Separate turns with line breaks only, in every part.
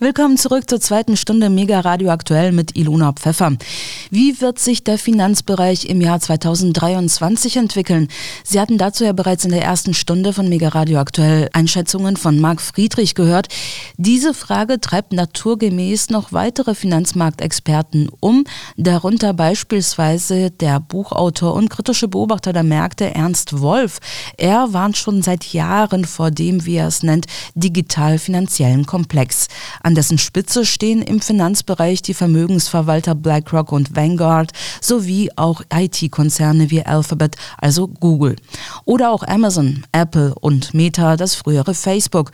Willkommen zurück zur zweiten Stunde Mega Radio aktuell mit Ilona Pfeffer. Wie wird sich der Finanzbereich im Jahr 2023 entwickeln? Sie hatten dazu ja bereits in der ersten Stunde von Mega Radio aktuell Einschätzungen von Marc Friedrich gehört. Diese Frage treibt naturgemäß noch weitere Finanzmarktexperten um, darunter beispielsweise der Buchautor und kritische Beobachter der Märkte Ernst Wolf. Er warnt schon seit Jahren vor dem, wie er es nennt, digital-finanziellen Komplex. An dessen Spitze stehen im Finanzbereich die Vermögensverwalter BlackRock und Vanguard sowie auch IT-Konzerne wie Alphabet, also Google. Oder auch Amazon, Apple und Meta, das frühere Facebook.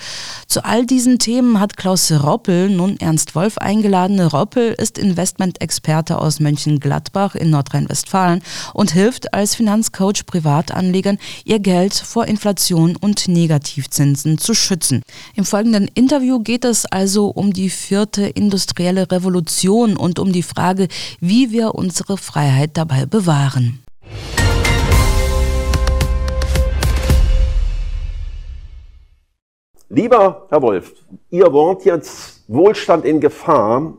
Zu all diesen Themen hat Klaus Roppel nun Ernst Wolf eingeladen. Roppel ist Investmentexperte aus Mönchengladbach in Nordrhein-Westfalen und hilft als Finanzcoach Privatanlegern, ihr Geld vor Inflation und Negativzinsen zu schützen. Im folgenden Interview geht es also um um die vierte industrielle Revolution und um die Frage, wie wir unsere Freiheit dabei bewahren.
Lieber Herr Wolf, Ihr Wort jetzt Wohlstand in Gefahr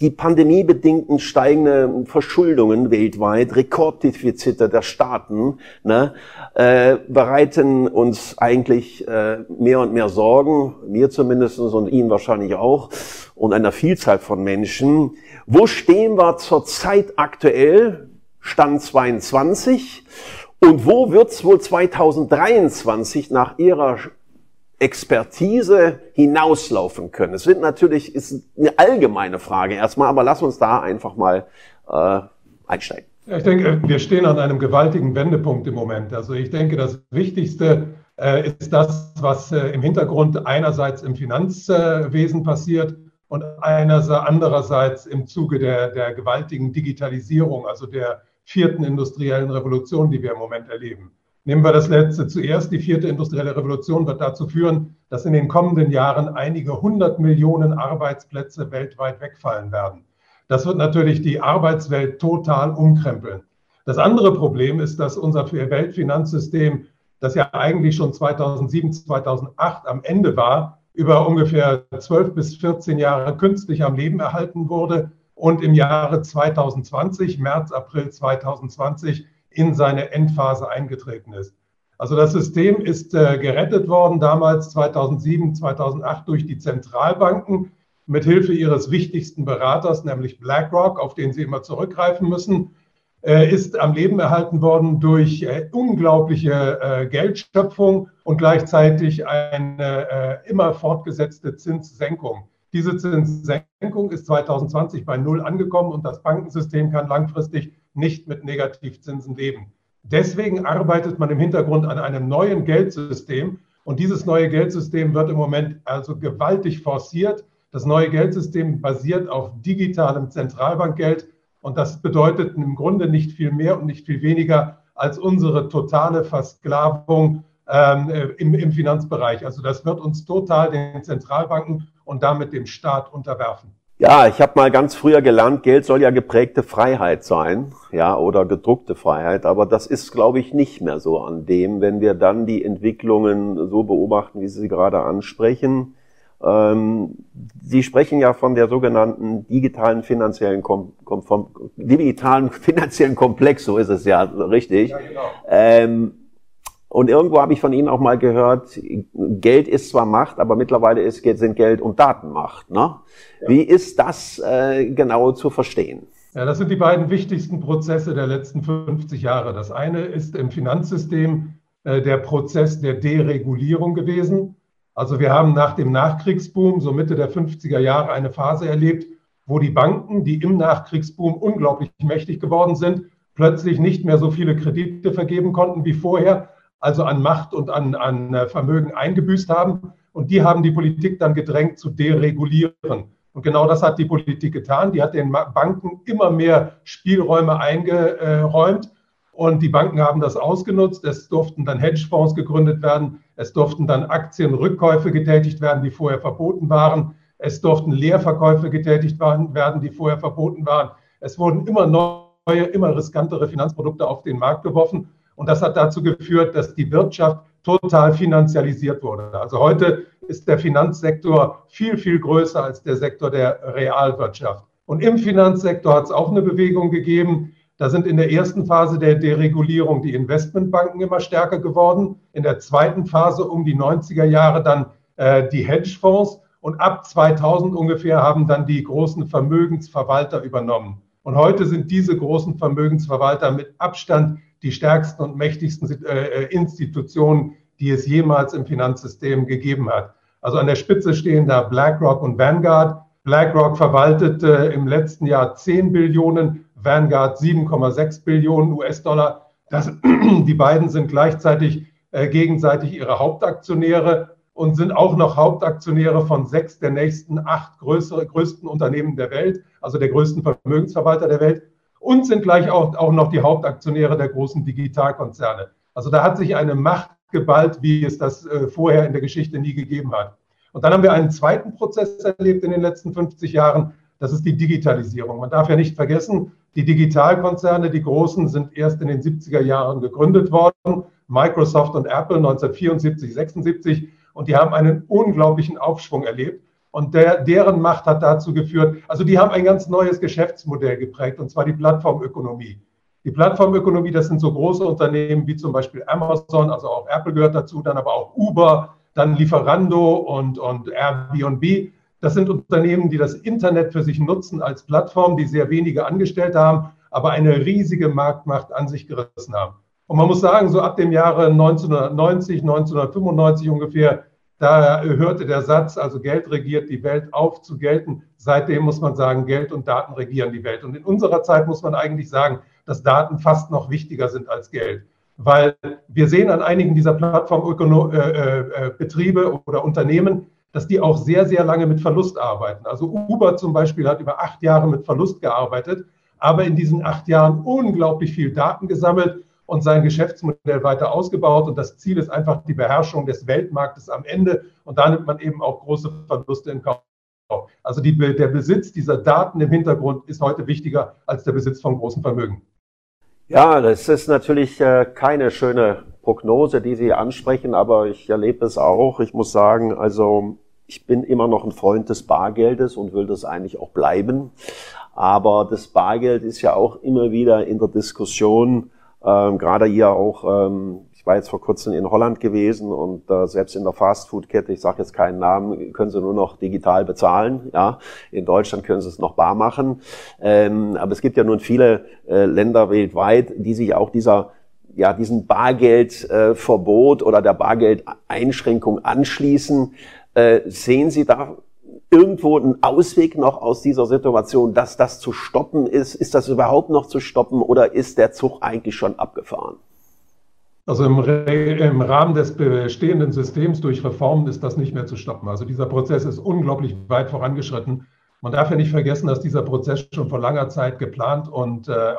die pandemiebedingten steigenden Verschuldungen weltweit, Rekorddefizite der Staaten, ne, äh, bereiten uns eigentlich äh, mehr und mehr Sorgen, mir zumindest und Ihnen wahrscheinlich auch, und einer Vielzahl von Menschen. Wo stehen wir zurzeit aktuell, Stand 22, und wo wird es wohl 2023 nach Ihrer Expertise hinauslaufen können? Es sind natürlich ist eine allgemeine Frage erstmal, aber lass uns da einfach mal äh, einsteigen.
Ja, ich denke, wir stehen an einem gewaltigen Wendepunkt im Moment. Also ich denke, das Wichtigste äh, ist das, was äh, im Hintergrund einerseits im Finanzwesen passiert und andererseits im Zuge der, der gewaltigen Digitalisierung, also der vierten industriellen Revolution, die wir im Moment erleben. Nehmen wir das letzte zuerst. Die vierte industrielle Revolution wird dazu führen, dass in den kommenden Jahren einige hundert Millionen Arbeitsplätze weltweit wegfallen werden. Das wird natürlich die Arbeitswelt total umkrempeln. Das andere Problem ist, dass unser Weltfinanzsystem, das ja eigentlich schon 2007, 2008 am Ende war, über ungefähr 12 bis 14 Jahre künstlich am Leben erhalten wurde und im Jahre 2020, März, April 2020, in seine Endphase eingetreten ist. Also das System ist äh, gerettet worden damals 2007, 2008 durch die Zentralbanken mit Hilfe ihres wichtigsten Beraters, nämlich BlackRock, auf den sie immer zurückgreifen müssen, äh, ist am Leben erhalten worden durch äh, unglaubliche äh, Geldschöpfung und gleichzeitig eine äh, immer fortgesetzte Zinssenkung. Diese Zinssenkung ist 2020 bei Null angekommen und das Bankensystem kann langfristig nicht mit Negativzinsen leben. Deswegen arbeitet man im Hintergrund an einem neuen Geldsystem und dieses neue Geldsystem wird im Moment also gewaltig forciert. Das neue Geldsystem basiert auf digitalem Zentralbankgeld und das bedeutet im Grunde nicht viel mehr und nicht viel weniger als unsere totale Versklavung ähm, äh, im, im Finanzbereich. Also das wird uns total den Zentralbanken und damit dem Staat unterwerfen.
Ja, ich habe mal ganz früher gelernt, Geld soll ja geprägte Freiheit sein, ja, oder gedruckte Freiheit, aber das ist, glaube ich, nicht mehr so an dem, wenn wir dann die Entwicklungen so beobachten, wie Sie sie gerade ansprechen. Ähm, sie sprechen ja von der sogenannten digitalen finanziellen, Kom Kom digitalen finanziellen Komplex, so ist es ja richtig. Ja, genau. ähm, und irgendwo habe ich von Ihnen auch mal gehört, Geld ist zwar Macht, aber mittlerweile ist, sind Geld und Daten Macht. Ne? Ja. Wie ist das äh, genau zu verstehen?
Ja, das sind die beiden wichtigsten Prozesse der letzten 50 Jahre. Das eine ist im Finanzsystem äh, der Prozess der Deregulierung gewesen. Also wir haben nach dem Nachkriegsboom, so Mitte der 50er Jahre, eine Phase erlebt, wo die Banken, die im Nachkriegsboom unglaublich mächtig geworden sind, plötzlich nicht mehr so viele Kredite vergeben konnten wie vorher also an Macht und an, an äh, Vermögen eingebüßt haben. Und die haben die Politik dann gedrängt zu deregulieren. Und genau das hat die Politik getan. Die hat den Banken immer mehr Spielräume eingeräumt. Und die Banken haben das ausgenutzt. Es durften dann Hedgefonds gegründet werden. Es durften dann Aktienrückkäufe getätigt werden, die vorher verboten waren. Es durften Leerverkäufe getätigt werden, die vorher verboten waren. Es wurden immer neue, immer riskantere Finanzprodukte auf den Markt geworfen. Und das hat dazu geführt, dass die Wirtschaft total finanzialisiert wurde. Also heute ist der Finanzsektor viel, viel größer als der Sektor der Realwirtschaft. Und im Finanzsektor hat es auch eine Bewegung gegeben. Da sind in der ersten Phase der Deregulierung die Investmentbanken immer stärker geworden. In der zweiten Phase um die 90er Jahre dann äh, die Hedgefonds. Und ab 2000 ungefähr haben dann die großen Vermögensverwalter übernommen. Und heute sind diese großen Vermögensverwalter mit Abstand die stärksten und mächtigsten äh, Institutionen, die es jemals im Finanzsystem gegeben hat. Also an der Spitze stehen da BlackRock und Vanguard. BlackRock verwaltete im letzten Jahr 10 Billionen, Vanguard 7,6 Billionen US-Dollar. die beiden sind gleichzeitig äh, gegenseitig ihre Hauptaktionäre und sind auch noch Hauptaktionäre von sechs der nächsten acht größere, größten Unternehmen der Welt, also der größten Vermögensverwalter der Welt und sind gleich auch, auch noch die Hauptaktionäre der großen Digitalkonzerne. Also da hat sich eine Macht geballt, wie es das äh, vorher in der Geschichte nie gegeben hat. Und dann haben wir einen zweiten Prozess erlebt in den letzten 50 Jahren. Das ist die Digitalisierung. Man darf ja nicht vergessen, die Digitalkonzerne, die großen, sind erst in den 70er Jahren gegründet worden. Microsoft und Apple 1974, 76. Und die haben einen unglaublichen Aufschwung erlebt. Und der, deren Macht hat dazu geführt, also die haben ein ganz neues Geschäftsmodell geprägt, und zwar die Plattformökonomie. Die Plattformökonomie, das sind so große Unternehmen wie zum Beispiel Amazon, also auch Apple gehört dazu, dann aber auch Uber, dann Lieferando und, und Airbnb. Das sind Unternehmen, die das Internet für sich nutzen als Plattform, die sehr wenige Angestellte haben, aber eine riesige Marktmacht an sich gerissen haben. Und man muss sagen, so ab dem Jahre 1990, 1995 ungefähr da hörte der Satz, also Geld regiert die Welt auf zu gelten. Seitdem muss man sagen, Geld und Daten regieren die Welt. Und in unserer Zeit muss man eigentlich sagen, dass Daten fast noch wichtiger sind als Geld. Weil wir sehen an einigen dieser Plattformbetriebe äh, äh, oder Unternehmen, dass die auch sehr, sehr lange mit Verlust arbeiten. Also Uber zum Beispiel hat über acht Jahre mit Verlust gearbeitet, aber in diesen acht Jahren unglaublich viel Daten gesammelt und sein Geschäftsmodell weiter ausgebaut. Und das Ziel ist einfach die Beherrschung des Weltmarktes am Ende. Und da nimmt man eben auch große Verluste in Kauf. Also die, der Besitz dieser Daten im Hintergrund ist heute wichtiger als der Besitz von großen Vermögen.
Ja, das ist natürlich äh, keine schöne Prognose, die Sie ansprechen, aber ich erlebe es auch. Ich muss sagen, also ich bin immer noch ein Freund des Bargeldes und will das eigentlich auch bleiben. Aber das Bargeld ist ja auch immer wieder in der Diskussion ähm, Gerade hier auch, ähm, ich war jetzt vor kurzem in Holland gewesen und äh, selbst in der Fastfood-Kette, ich sage jetzt keinen Namen, können sie nur noch digital bezahlen. Ja, in Deutschland können sie es noch bar machen. Ähm, aber es gibt ja nun viele äh, Länder weltweit, die sich auch dieser ja, diesen Bargeldverbot äh, oder der Bargeldeinschränkung anschließen. Äh, sehen Sie da irgendwo ein Ausweg noch aus dieser Situation, dass das zu stoppen ist? Ist das überhaupt noch zu stoppen oder ist der Zug eigentlich schon abgefahren?
Also im, im, Rahmen des bestehenden Systems durch Reformen ist das nicht mehr zu stoppen. Also dieser Prozess ist unglaublich weit vorangeschritten. Man darf ja nicht vergessen, dass dieser Prozess schon vor langer Zeit geplant und äh,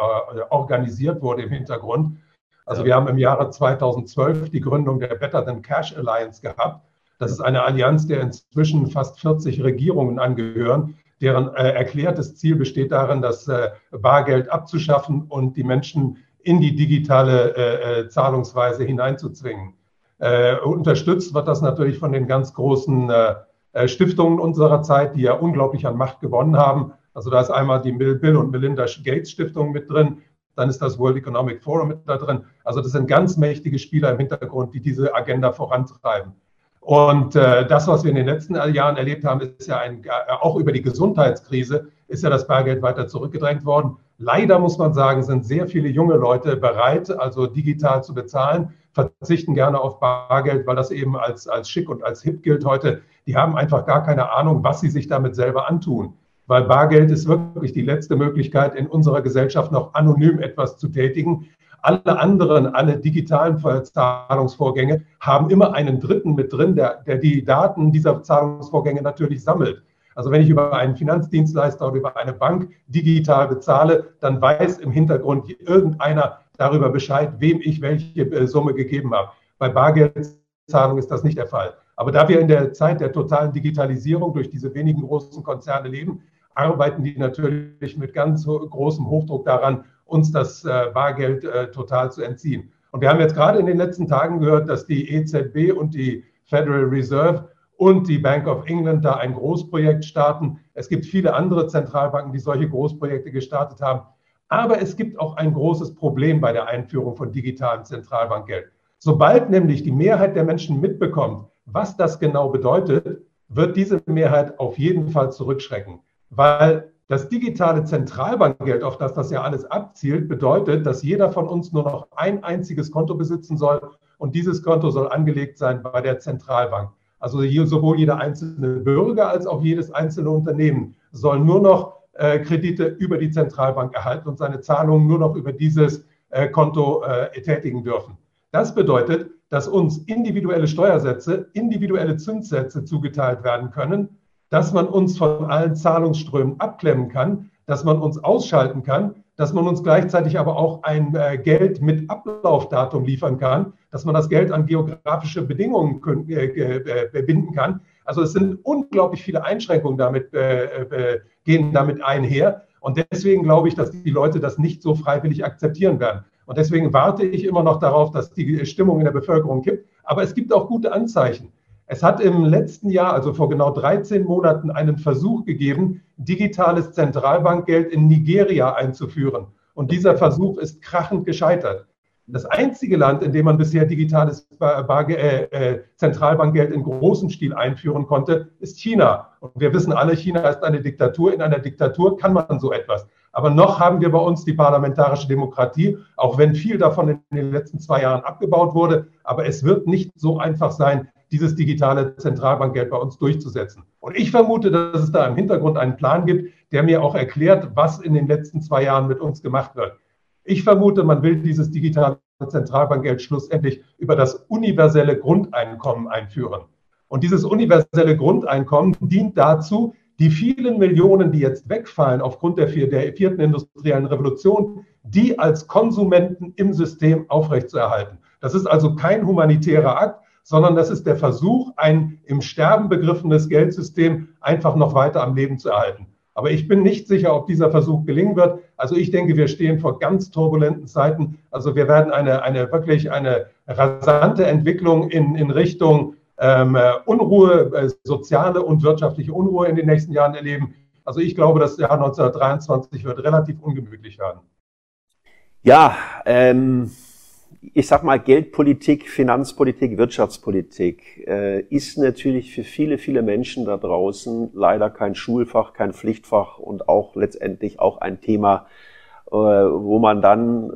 organisiert wurde im Hintergrund. Also wir haben im Jahre 2012 die Gründung der Better Than Cash Alliance gehabt. Das ist eine Allianz, der inzwischen fast 40 Regierungen angehören, deren äh, erklärtes Ziel besteht darin, das äh, Bargeld abzuschaffen und die Menschen in die digitale äh, äh Zahlungsweise hineinzuzwingen. Äh, unterstützt wird das natürlich von den ganz großen äh, Stiftungen unserer Zeit, die ja unglaublich an Macht gewonnen haben. Also da ist einmal die Bill und Melinda Gates Stiftung mit drin, dann ist das World Economic Forum mit da drin. Also das sind ganz mächtige Spieler im Hintergrund, die diese Agenda vorantreiben. Und äh, das, was wir in den letzten Jahren erlebt haben, ist ja ein, äh, auch über die Gesundheitskrise, ist ja das Bargeld weiter zurückgedrängt worden. Leider muss man sagen, sind sehr viele junge Leute bereit, also digital zu bezahlen, verzichten gerne auf Bargeld, weil das eben als, als schick und als hip gilt heute. Die haben einfach gar keine Ahnung, was sie sich damit selber antun. Weil Bargeld ist wirklich die letzte Möglichkeit, in unserer Gesellschaft noch anonym etwas zu tätigen. Alle anderen, alle digitalen Zahlungsvorgänge haben immer einen Dritten mit drin, der, der die Daten dieser Zahlungsvorgänge natürlich sammelt. Also wenn ich über einen Finanzdienstleister oder über eine Bank digital bezahle, dann weiß im Hintergrund irgendeiner darüber Bescheid, wem ich welche äh, Summe gegeben habe. Bei Bargeldzahlung ist das nicht der Fall. Aber da wir in der Zeit der totalen Digitalisierung durch diese wenigen großen Konzerne leben, arbeiten die natürlich mit ganz großem Hochdruck daran, uns das äh, Bargeld äh, total zu entziehen. Und wir haben jetzt gerade in den letzten Tagen gehört, dass die EZB und die Federal Reserve und die Bank of England da ein Großprojekt starten. Es gibt viele andere Zentralbanken, die solche Großprojekte gestartet haben. Aber es gibt auch ein großes Problem bei der Einführung von digitalem Zentralbankgeld. Sobald nämlich die Mehrheit der Menschen mitbekommt, was das genau bedeutet, wird diese Mehrheit auf jeden Fall zurückschrecken. Weil das digitale Zentralbankgeld, auf das das ja alles abzielt, bedeutet, dass jeder von uns nur noch ein einziges Konto besitzen soll und dieses Konto soll angelegt sein bei der Zentralbank. Also sowohl jeder einzelne Bürger als auch jedes einzelne Unternehmen soll nur noch äh, Kredite über die Zentralbank erhalten und seine Zahlungen nur noch über dieses äh, Konto äh, tätigen dürfen. Das bedeutet, dass uns individuelle Steuersätze, individuelle Zinssätze zugeteilt werden können, dass man uns von allen Zahlungsströmen abklemmen kann, dass man uns ausschalten kann, dass man uns gleichzeitig aber auch ein äh, Geld mit Ablaufdatum liefern kann, dass man das Geld an geografische Bedingungen äh, äh, binden kann. Also es sind unglaublich viele Einschränkungen damit, gehen damit einher. Und deswegen glaube ich, dass die Leute das nicht so freiwillig akzeptieren werden. Und deswegen warte ich immer noch darauf, dass die Stimmung in der Bevölkerung kippt. Aber es gibt auch gute Anzeichen. Es hat im letzten Jahr, also vor genau 13 Monaten, einen Versuch gegeben, digitales Zentralbankgeld in Nigeria einzuführen. Und dieser Versuch ist krachend gescheitert. Das einzige Land, in dem man bisher digitales äh, äh, Zentralbankgeld in großem Stil einführen konnte, ist China. Und wir wissen alle, China ist eine Diktatur. In einer Diktatur kann man so etwas. Aber noch haben wir bei uns die parlamentarische Demokratie, auch wenn viel davon in den letzten zwei Jahren abgebaut wurde. Aber es wird nicht so einfach sein, dieses digitale Zentralbankgeld bei uns durchzusetzen. Und ich vermute, dass es da im Hintergrund einen Plan gibt, der mir auch erklärt, was in den letzten zwei Jahren mit uns gemacht wird. Ich vermute, man will dieses digitale Zentralbankgeld schlussendlich über das universelle Grundeinkommen einführen. Und dieses universelle Grundeinkommen dient dazu, die vielen Millionen, die jetzt wegfallen aufgrund der, der vierten industriellen Revolution, die als Konsumenten im System aufrechtzuerhalten. Das ist also kein humanitärer Akt, sondern das ist der Versuch, ein im Sterben begriffenes Geldsystem einfach noch weiter am Leben zu erhalten. Aber ich bin nicht sicher, ob dieser Versuch gelingen wird. Also ich denke, wir stehen vor ganz turbulenten Zeiten. Also wir werden eine, eine wirklich eine rasante Entwicklung in, in Richtung ähm, Unruhe, äh, soziale und wirtschaftliche Unruhe in den nächsten Jahren erleben. Also ich glaube, das Jahr 1923 wird relativ ungemütlich werden.
Ja, ähm, ich sag mal, Geldpolitik, Finanzpolitik, Wirtschaftspolitik äh, ist natürlich für viele, viele Menschen da draußen leider kein Schulfach, kein Pflichtfach und auch letztendlich auch ein Thema, äh, wo man dann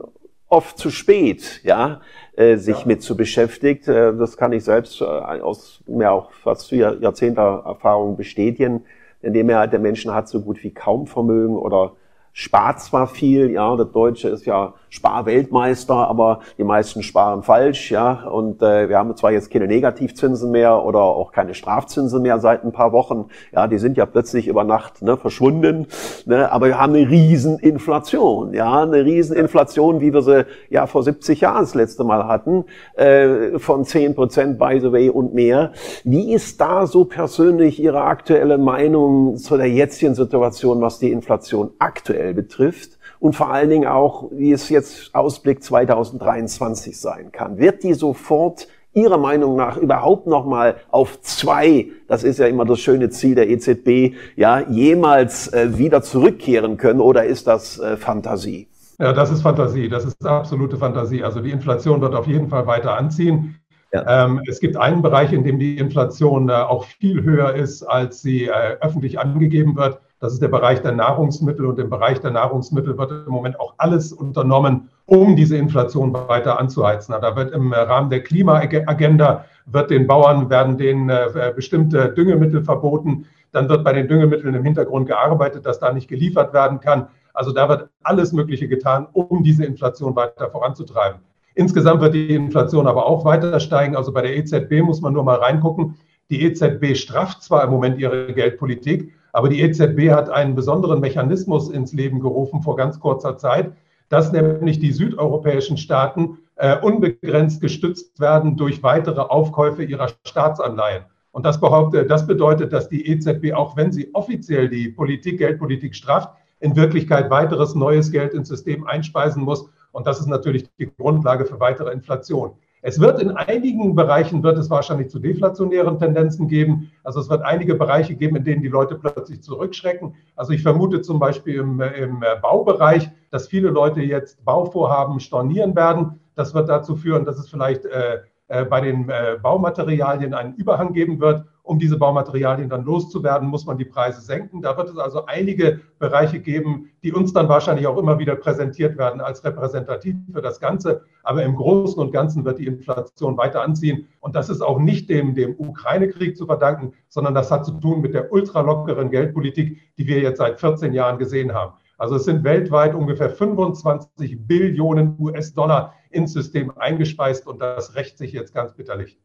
oft zu spät, ja, äh, sich ja. mit zu beschäftigt. Äh, das kann ich selbst äh, aus mir auch fast Jahrzehnte Erfahrung bestätigen. Denn die Mehrheit der Menschen hat so gut wie kaum Vermögen oder spart zwar viel, ja, der Deutsche ist ja Sparweltmeister, aber die meisten sparen falsch, ja, und äh, wir haben zwar jetzt keine Negativzinsen mehr oder auch keine Strafzinsen mehr seit ein paar Wochen, ja, die sind ja plötzlich über Nacht ne, verschwunden, ne, aber wir haben eine Rieseninflation, ja, eine Rieseninflation, wie wir sie ja vor 70 Jahren das letzte Mal hatten, äh, von 10 Prozent by the way und mehr. Wie ist da so persönlich Ihre aktuelle Meinung zu der jetzigen Situation, was die Inflation aktuell aktuell betrifft und vor allen Dingen auch, wie es jetzt Ausblick 2023 sein kann. Wird die sofort Ihrer Meinung nach überhaupt noch mal auf zwei, das ist ja immer das schöne Ziel der EZB, ja, jemals äh, wieder zurückkehren können oder ist das äh, Fantasie?
Ja, das ist Fantasie, das ist absolute Fantasie. Also die Inflation wird auf jeden Fall weiter anziehen. Ja. Ähm, es gibt einen Bereich, in dem die Inflation äh, auch viel höher ist, als sie äh, öffentlich angegeben wird. Das ist der Bereich der Nahrungsmittel und im Bereich der Nahrungsmittel wird im Moment auch alles unternommen, um diese Inflation weiter anzuheizen. Da wird im Rahmen der Klimaagenda wird den Bauern werden denen äh, bestimmte Düngemittel verboten. Dann wird bei den Düngemitteln im Hintergrund gearbeitet, dass da nicht geliefert werden kann. Also da wird alles Mögliche getan, um diese Inflation weiter voranzutreiben. Insgesamt wird die Inflation aber auch weiter steigen. Also bei der EZB muss man nur mal reingucken. Die EZB strafft zwar im Moment ihre Geldpolitik, aber die EZB hat einen besonderen Mechanismus ins Leben gerufen vor ganz kurzer Zeit, dass nämlich die südeuropäischen Staaten äh, unbegrenzt gestützt werden durch weitere Aufkäufe ihrer Staatsanleihen. Und das, behauptet, das bedeutet, dass die EZB, auch wenn sie offiziell die Politik, Geldpolitik strafft, in Wirklichkeit weiteres neues Geld ins System einspeisen muss. Und das ist natürlich die Grundlage für weitere Inflation. Es wird in einigen Bereichen wird es wahrscheinlich zu deflationären Tendenzen geben. Also es wird einige Bereiche geben, in denen die Leute plötzlich zurückschrecken. Also ich vermute zum Beispiel im, im Baubereich, dass viele Leute jetzt Bauvorhaben stornieren werden. Das wird dazu führen, dass es vielleicht äh, äh, bei den äh, Baumaterialien einen Überhang geben wird um diese Baumaterialien dann loszuwerden, muss man die Preise senken. Da wird es also einige Bereiche geben, die uns dann wahrscheinlich auch immer wieder präsentiert werden als repräsentativ für das Ganze. Aber im Großen und Ganzen wird die Inflation weiter anziehen. Und das ist auch nicht dem, dem Ukraine-Krieg zu verdanken, sondern das hat zu tun mit der ultralockeren Geldpolitik, die wir jetzt seit 14 Jahren gesehen haben. Also es sind weltweit ungefähr 25 Billionen US-Dollar ins System eingespeist und das rächt sich jetzt ganz bitterlich.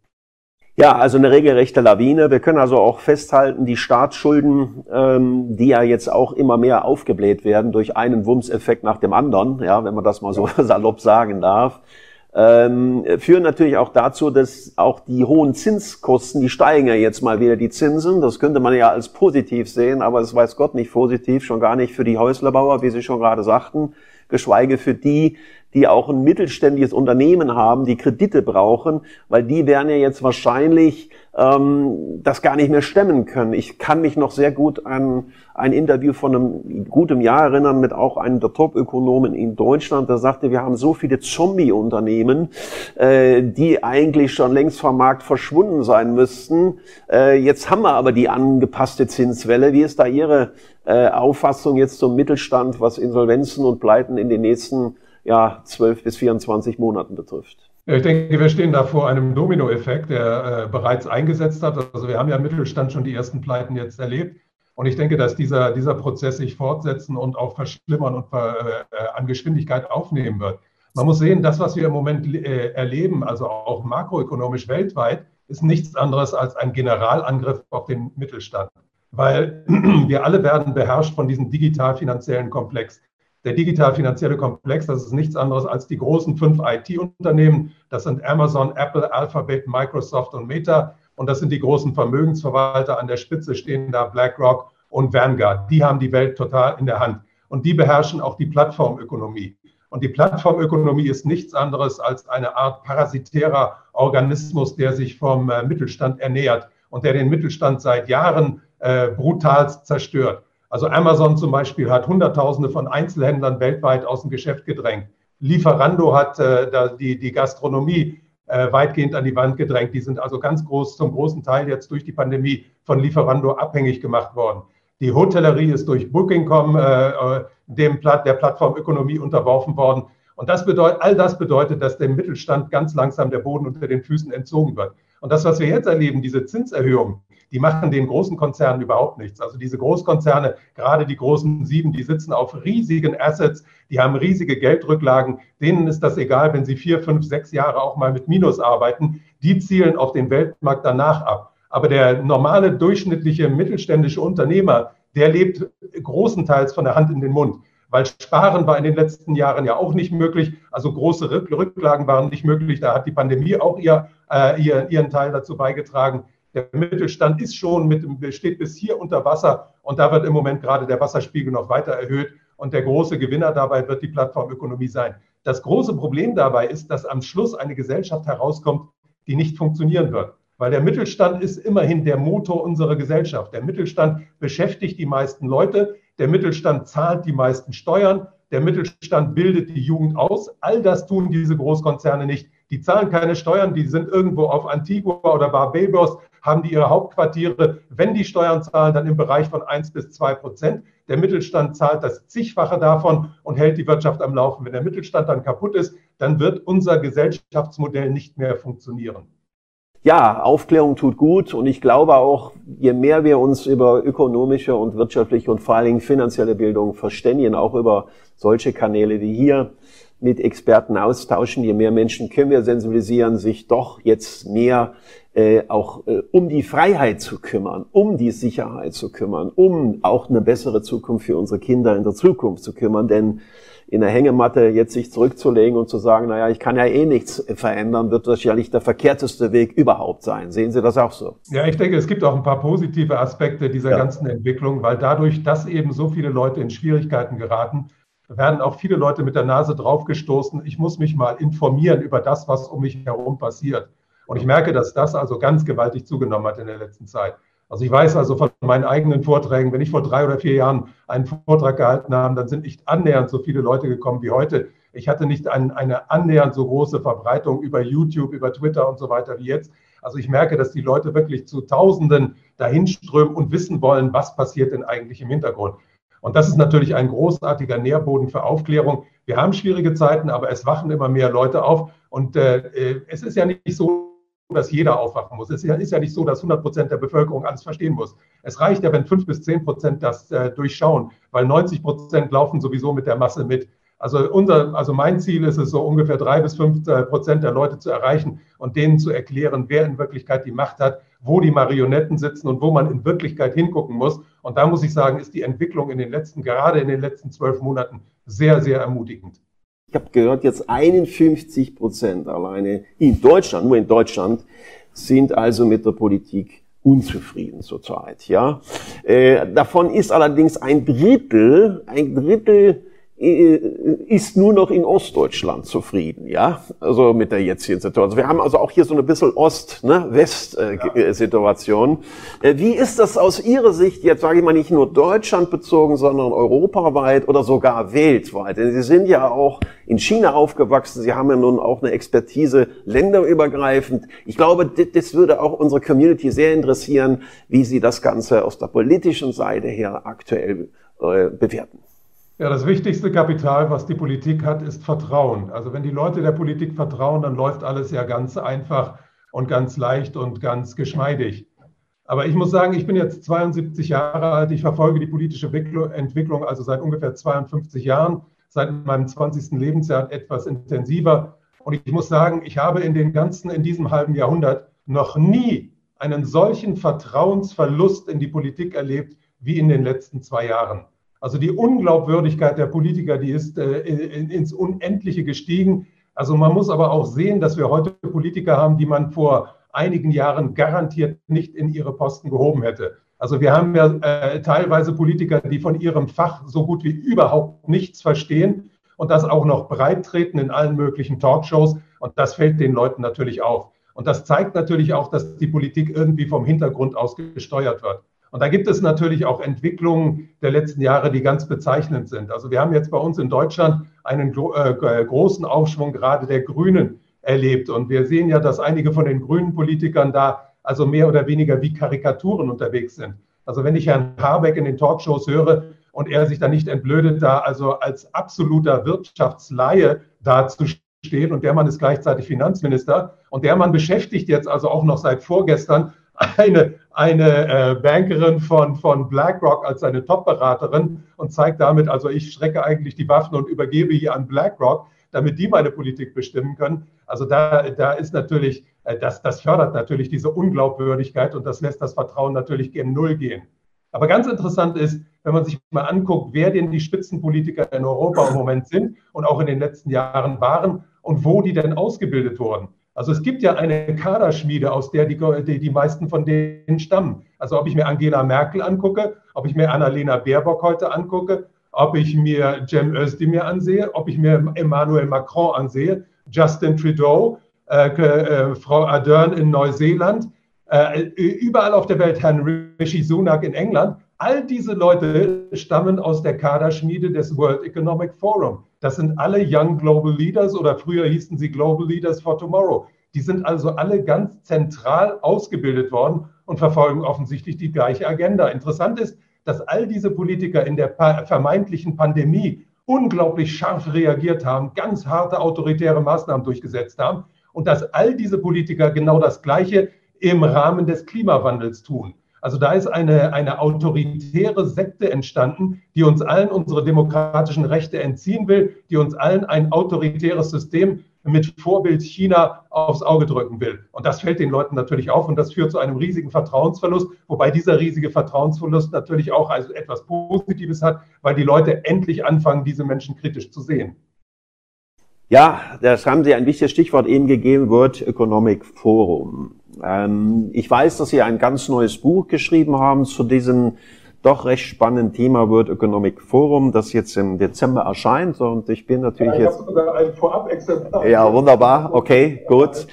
Ja, also eine regelrechte Lawine. Wir können also auch festhalten, die Staatsschulden, ähm, die ja jetzt auch immer mehr aufgebläht werden durch einen Wumms-Effekt nach dem anderen, ja, wenn man das mal so salopp sagen darf, ähm, führen natürlich auch dazu, dass auch die hohen Zinskosten, die steigen ja jetzt mal wieder die Zinsen. Das könnte man ja als positiv sehen, aber es weiß Gott nicht positiv, schon gar nicht für die Häuslerbauer, wie Sie schon gerade sagten, geschweige für die, die auch ein mittelständisches Unternehmen haben, die Kredite brauchen, weil die werden ja jetzt wahrscheinlich ähm, das gar nicht mehr stemmen können. Ich kann mich noch sehr gut an ein Interview von einem guten Jahr erinnern mit auch einem der Top-Ökonomen in Deutschland, der sagte, wir haben so viele Zombie-Unternehmen, äh, die eigentlich schon längst vom Markt verschwunden sein müssten. Äh, jetzt haben wir aber die angepasste Zinswelle. Wie ist da Ihre äh, Auffassung jetzt zum Mittelstand, was Insolvenzen und Pleiten in den nächsten ja, 12 bis 24 Monaten betrifft.
Ich denke, wir stehen da vor einem Dominoeffekt, der äh, bereits eingesetzt hat. Also wir haben ja im Mittelstand schon die ersten Pleiten jetzt erlebt. Und ich denke, dass dieser, dieser Prozess sich fortsetzen und auch verschlimmern und äh, äh, an Geschwindigkeit aufnehmen wird. Man muss sehen, das, was wir im Moment äh, erleben, also auch makroökonomisch weltweit, ist nichts anderes als ein Generalangriff auf den Mittelstand. Weil wir alle werden beherrscht von diesem digital-finanziellen Komplex. Der digital-finanzielle Komplex, das ist nichts anderes als die großen fünf IT-Unternehmen. Das sind Amazon, Apple, Alphabet, Microsoft und Meta. Und das sind die großen Vermögensverwalter. An der Spitze stehen da BlackRock und Vanguard. Die haben die Welt total in der Hand. Und die beherrschen auch die Plattformökonomie. Und die Plattformökonomie ist nichts anderes als eine Art parasitärer Organismus, der sich vom äh, Mittelstand ernährt und der den Mittelstand seit Jahren äh, brutalst zerstört. Also Amazon zum Beispiel hat Hunderttausende von Einzelhändlern weltweit aus dem Geschäft gedrängt. Lieferando hat äh, die, die Gastronomie äh, weitgehend an die Wand gedrängt. Die sind also ganz groß, zum großen Teil jetzt durch die Pandemie von Lieferando abhängig gemacht worden. Die Hotellerie ist durch Booking.com äh, äh, dem Platt, der Plattformökonomie unterworfen worden. Und das bedeutet, all das bedeutet, dass dem Mittelstand ganz langsam der Boden unter den Füßen entzogen wird. Und das, was wir jetzt erleben, diese Zinserhöhung, die machen den großen Konzernen überhaupt nichts. Also diese Großkonzerne, gerade die großen sieben, die sitzen auf riesigen Assets, die haben riesige Geldrücklagen. Denen ist das egal, wenn sie vier, fünf, sechs Jahre auch mal mit Minus arbeiten. Die zielen auf den Weltmarkt danach ab. Aber der normale, durchschnittliche, mittelständische Unternehmer, der lebt großenteils von der Hand in den Mund weil Sparen war in den letzten Jahren ja auch nicht möglich. Also große Rücklagen waren nicht möglich. Da hat die Pandemie auch ihr, äh, ihren Teil dazu beigetragen. Der Mittelstand ist schon mit, steht bis hier unter Wasser und da wird im Moment gerade der Wasserspiegel noch weiter erhöht und der große Gewinner dabei wird die Plattformökonomie sein. Das große Problem dabei ist, dass am Schluss eine Gesellschaft herauskommt, die nicht funktionieren wird. Weil der Mittelstand ist immerhin der Motor unserer Gesellschaft. Der Mittelstand beschäftigt die meisten Leute, der Mittelstand zahlt die meisten Steuern, der Mittelstand bildet die Jugend aus. All das tun diese Großkonzerne nicht. Die zahlen keine Steuern, die sind irgendwo auf Antigua oder Barbados haben die ihre Hauptquartiere, wenn die Steuern zahlen, dann im Bereich von 1 bis 2 Prozent. Der Mittelstand zahlt das zigfache davon und hält die Wirtschaft am Laufen. Wenn der Mittelstand dann kaputt ist, dann wird unser Gesellschaftsmodell nicht mehr funktionieren.
Ja, Aufklärung tut gut und ich glaube auch, je mehr wir uns über ökonomische und wirtschaftliche und vor allen Dingen finanzielle Bildung verständigen, auch über solche Kanäle wie hier, mit Experten austauschen, je mehr Menschen können wir sensibilisieren, sich doch jetzt mehr äh, auch äh, um die Freiheit zu kümmern, um die Sicherheit zu kümmern, um auch eine bessere Zukunft für unsere Kinder in der Zukunft zu kümmern. Denn in der Hängematte jetzt sich zurückzulegen und zu sagen, naja, ich kann ja eh nichts verändern, wird wahrscheinlich der verkehrteste Weg überhaupt sein. Sehen Sie das auch so?
Ja, ich denke, es gibt auch ein paar positive Aspekte dieser ja. ganzen Entwicklung, weil dadurch, dass eben so viele Leute in Schwierigkeiten geraten, werden auch viele Leute mit der Nase draufgestoßen. Ich muss mich mal informieren über das, was um mich herum passiert. Und ich merke, dass das also ganz gewaltig zugenommen hat in der letzten Zeit. Also ich weiß also von meinen eigenen Vorträgen, wenn ich vor drei oder vier Jahren einen Vortrag gehalten habe, dann sind nicht annähernd so viele Leute gekommen wie heute. Ich hatte nicht ein, eine annähernd so große Verbreitung über YouTube, über Twitter und so weiter wie jetzt. Also ich merke, dass die Leute wirklich zu Tausenden dahinströmen und wissen wollen, was passiert denn eigentlich im Hintergrund. Und das ist natürlich ein großartiger Nährboden für Aufklärung. Wir haben schwierige Zeiten, aber es wachen immer mehr Leute auf. Und äh, äh es ist ja nicht so, dass jeder aufwachen muss. Es ist ja nicht so, dass 100 Prozent der Bevölkerung alles verstehen muss. Es reicht ja, wenn 5 bis 10 Prozent das äh, durchschauen, weil 90 Prozent laufen sowieso mit der Masse mit. Also, unser, also mein Ziel ist es, so ungefähr drei bis fünf äh, Prozent der Leute zu erreichen und denen zu erklären, wer in Wirklichkeit die Macht hat, wo die Marionetten sitzen und wo man in Wirklichkeit hingucken muss. Und da muss ich sagen, ist die Entwicklung in den letzten, gerade in den letzten zwölf Monaten, sehr, sehr ermutigend.
Ich habe gehört, jetzt 51 Prozent alleine in Deutschland, nur in Deutschland, sind also mit der Politik unzufrieden zurzeit. Ja, äh, davon ist allerdings ein Drittel, ein Drittel ist nur noch in Ostdeutschland zufrieden, ja, also mit der jetzigen Situation. Also wir haben also auch hier so eine bisschen Ost-West-Situation. Ne? Äh, wie ist das aus Ihrer Sicht, jetzt sage ich mal nicht nur Deutschland bezogen, sondern europaweit oder sogar weltweit? Denn Sie sind ja auch in China aufgewachsen, Sie haben ja nun auch eine Expertise länderübergreifend. Ich glaube, das würde auch unsere Community sehr interessieren, wie Sie das Ganze aus der politischen Seite her aktuell äh, bewerten.
Ja, das wichtigste Kapital, was die Politik hat, ist Vertrauen. Also wenn die Leute der Politik vertrauen, dann läuft alles ja ganz einfach und ganz leicht und ganz geschmeidig. Aber ich muss sagen, ich bin jetzt 72 Jahre alt. Ich verfolge die politische Entwicklung also seit ungefähr 52 Jahren, seit meinem 20. Lebensjahr etwas intensiver. Und ich muss sagen, ich habe in den ganzen, in diesem halben Jahrhundert noch nie einen solchen Vertrauensverlust in die Politik erlebt wie in den letzten zwei Jahren. Also die Unglaubwürdigkeit der Politiker, die ist äh, ins Unendliche gestiegen. Also man muss aber auch sehen, dass wir heute Politiker haben, die man vor einigen Jahren garantiert nicht in ihre Posten gehoben hätte. Also wir haben ja äh, teilweise Politiker, die von ihrem Fach so gut wie überhaupt nichts verstehen und das auch noch breit treten in allen möglichen Talkshows. Und das fällt den Leuten natürlich auf. Und das zeigt natürlich auch, dass die Politik irgendwie vom Hintergrund aus gesteuert wird. Und da gibt es natürlich auch Entwicklungen der letzten Jahre, die ganz bezeichnend sind. Also wir haben jetzt bei uns in Deutschland einen äh, großen Aufschwung gerade der Grünen erlebt. Und wir sehen ja, dass einige von den grünen Politikern da also mehr oder weniger wie Karikaturen unterwegs sind. Also wenn ich Herrn Habeck in den Talkshows höre und er sich da nicht entblödet, da also als absoluter Wirtschaftsleihe dazustehen und der Mann ist gleichzeitig Finanzminister und der Mann beschäftigt jetzt also auch noch seit vorgestern eine, eine äh, Bankerin von, von BlackRock als seine Top-Beraterin und zeigt damit, also ich strecke eigentlich die Waffen und übergebe hier an BlackRock, damit die meine Politik bestimmen können. Also da, da ist natürlich, äh, das, das fördert natürlich diese Unglaubwürdigkeit und das lässt das Vertrauen natürlich gen Null gehen. Aber ganz interessant ist, wenn man sich mal anguckt, wer denn die Spitzenpolitiker in Europa im Moment sind und auch in den letzten Jahren waren und wo die denn ausgebildet wurden. Also es gibt ja eine Kaderschmiede, aus der die, die, die meisten von denen stammen. Also ob ich mir Angela Merkel angucke, ob ich mir Annalena Baerbock heute angucke, ob ich mir Cem Özdemir ansehe, ob ich mir Emmanuel Macron ansehe, Justin Trudeau, äh, äh, Frau Ardern in Neuseeland, äh, überall auf der Welt Herrn Rishi Sunak in England. All diese Leute stammen aus der Kaderschmiede des World Economic Forum. Das sind alle Young Global Leaders oder früher hießen sie Global Leaders for Tomorrow. Die sind also alle ganz zentral ausgebildet worden und verfolgen offensichtlich die gleiche Agenda. Interessant ist, dass all diese Politiker in der vermeintlichen Pandemie unglaublich scharf reagiert haben, ganz harte autoritäre Maßnahmen durchgesetzt haben und dass all diese Politiker genau das Gleiche im Rahmen des Klimawandels tun. Also da ist eine, eine autoritäre Sekte entstanden, die uns allen unsere demokratischen Rechte entziehen will, die uns allen ein autoritäres System mit Vorbild China aufs Auge drücken will. Und das fällt den Leuten natürlich auf und das führt zu einem riesigen Vertrauensverlust, wobei dieser riesige Vertrauensverlust natürlich auch also etwas Positives hat, weil die Leute endlich anfangen, diese Menschen kritisch zu sehen.
Ja, das haben Sie ein wichtiges Stichwort eben gegeben, World Economic Forum. Ähm, ich weiß, dass Sie ein ganz neues Buch geschrieben haben zu diesem doch recht spannenden Thema World Economic Forum, das jetzt im Dezember erscheint. Und ich bin natürlich ja, ich jetzt. Ein Vorab-Exemplar. Ja, wunderbar. Okay, gut.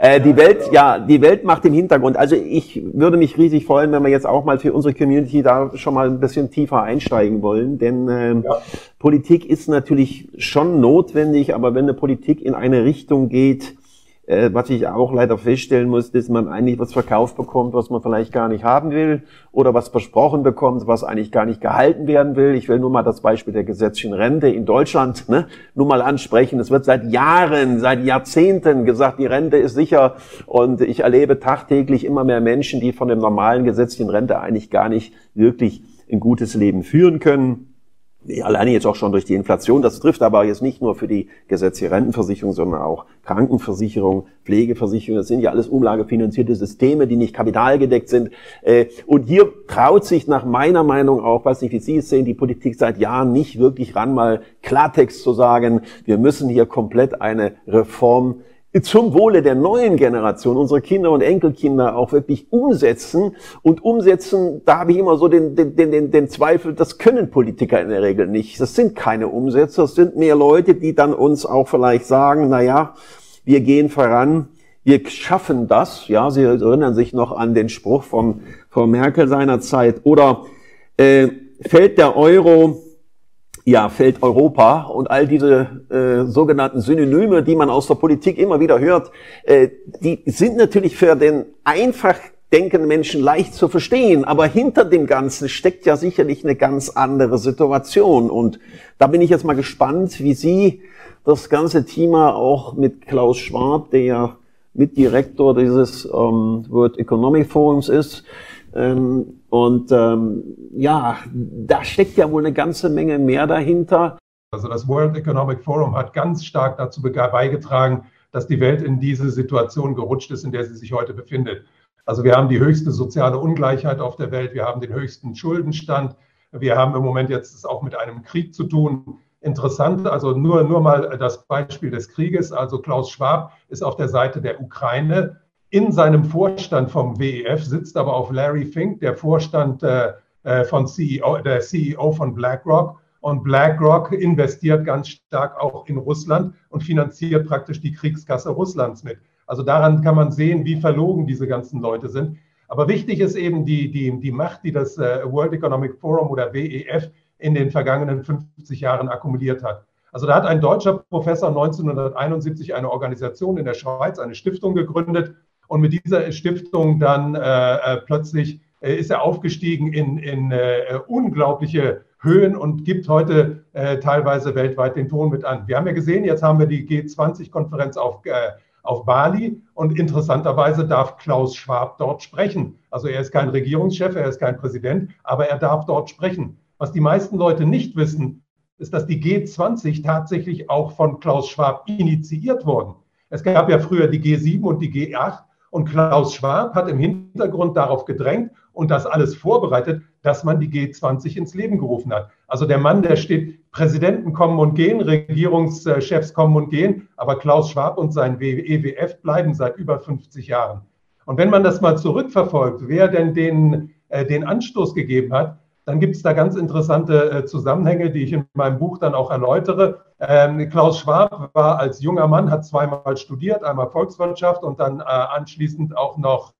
Äh, die Welt, ja, die Welt macht im Hintergrund. Also ich würde mich riesig freuen, wenn wir jetzt auch mal für unsere Community da schon mal ein bisschen tiefer einsteigen wollen. Denn ähm, ja. Politik ist natürlich schon notwendig, aber wenn eine Politik in eine Richtung geht, äh, was ich auch leider feststellen muss, dass man eigentlich was verkauft bekommt, was man vielleicht gar nicht haben will oder was versprochen bekommt, was eigentlich gar nicht gehalten werden will. Ich will nur mal das Beispiel der gesetzlichen Rente in Deutschland ne, nur mal ansprechen. Es wird seit Jahren, seit Jahrzehnten gesagt, die Rente ist sicher und ich erlebe tagtäglich immer mehr Menschen, die von dem normalen gesetzlichen Rente eigentlich gar nicht wirklich ein gutes Leben führen können alleine jetzt auch schon durch die Inflation. Das trifft aber jetzt nicht nur für die gesetzliche Rentenversicherung, sondern auch Krankenversicherung, Pflegeversicherung. Das sind ja alles umlagefinanzierte Systeme, die nicht kapitalgedeckt sind. Äh, und hier traut sich nach meiner Meinung auch, weiß nicht, wie Sie es sehen, die Politik seit Jahren nicht wirklich ran, mal Klartext zu sagen, wir müssen hier komplett eine Reform zum Wohle der neuen Generation, unsere Kinder und Enkelkinder auch wirklich umsetzen. Und umsetzen, da habe ich immer so den, den, den, den Zweifel, das können Politiker in der Regel nicht. Das sind keine Umsetzer, das sind mehr Leute, die dann uns auch vielleicht sagen, na ja, wir gehen voran, wir schaffen das. Ja, Sie erinnern sich noch an den Spruch von Frau Merkel seinerzeit. Oder äh, fällt der Euro ja, fällt Europa und all diese äh, sogenannten Synonyme, die man aus der Politik immer wieder hört, äh, die sind natürlich für den einfach denkenden Menschen leicht zu verstehen, aber hinter dem Ganzen steckt ja sicherlich eine ganz andere Situation. Und da bin ich jetzt mal gespannt, wie Sie das ganze Thema auch mit Klaus Schwab, der ja Mitdirektor dieses ähm, World Economic Forums ist, ähm, und ähm, ja, da steckt ja wohl eine ganze Menge mehr dahinter.
Also das World Economic Forum hat ganz stark dazu beigetragen, dass die Welt in diese Situation gerutscht ist, in der sie sich heute befindet. Also wir haben die höchste soziale Ungleichheit auf der Welt, wir haben den höchsten Schuldenstand, wir haben im Moment jetzt auch mit einem Krieg zu tun. Interessant, also nur, nur mal das Beispiel des Krieges. Also Klaus Schwab ist auf der Seite der Ukraine in seinem Vorstand vom WEF sitzt aber auch Larry Fink, der Vorstand äh, äh von CEO, der CEO von BlackRock. Und BlackRock investiert ganz stark auch in Russland und finanziert praktisch die Kriegskasse Russlands mit. Also daran kann man sehen, wie verlogen diese ganzen Leute sind. Aber wichtig ist eben die, die, die Macht, die das äh, World Economic Forum oder WEF in den vergangenen 50 Jahren akkumuliert hat. Also da hat ein deutscher Professor 1971 eine Organisation in der Schweiz, eine Stiftung gegründet und mit dieser Stiftung dann äh, äh, plötzlich äh, ist er aufgestiegen in, in äh, unglaubliche Höhen und gibt heute äh, teilweise weltweit den Ton mit an. Wir haben ja gesehen, jetzt haben wir die G20-Konferenz auf, äh, auf Bali und interessanterweise darf Klaus Schwab dort sprechen. Also er ist kein Regierungschef, er ist kein Präsident, aber er darf dort sprechen. Was die meisten Leute nicht wissen, ist, dass die G20 tatsächlich auch von Klaus Schwab initiiert wurden. Es gab ja früher die G7 und die G8 und Klaus Schwab hat im Hintergrund darauf gedrängt und das alles vorbereitet, dass man die G20 ins Leben gerufen hat. Also der Mann, der steht, Präsidenten kommen und gehen, Regierungschefs kommen und gehen, aber Klaus Schwab und sein EWF bleiben seit über 50 Jahren. Und wenn man das mal zurückverfolgt, wer denn den, äh, den Anstoß gegeben hat, dann gibt es da ganz interessante äh, Zusammenhänge, die ich in meinem Buch dann auch erläutere. Ähm, Klaus Schwab war als junger Mann, hat zweimal studiert, einmal Volkswirtschaft und dann äh, anschließend auch noch,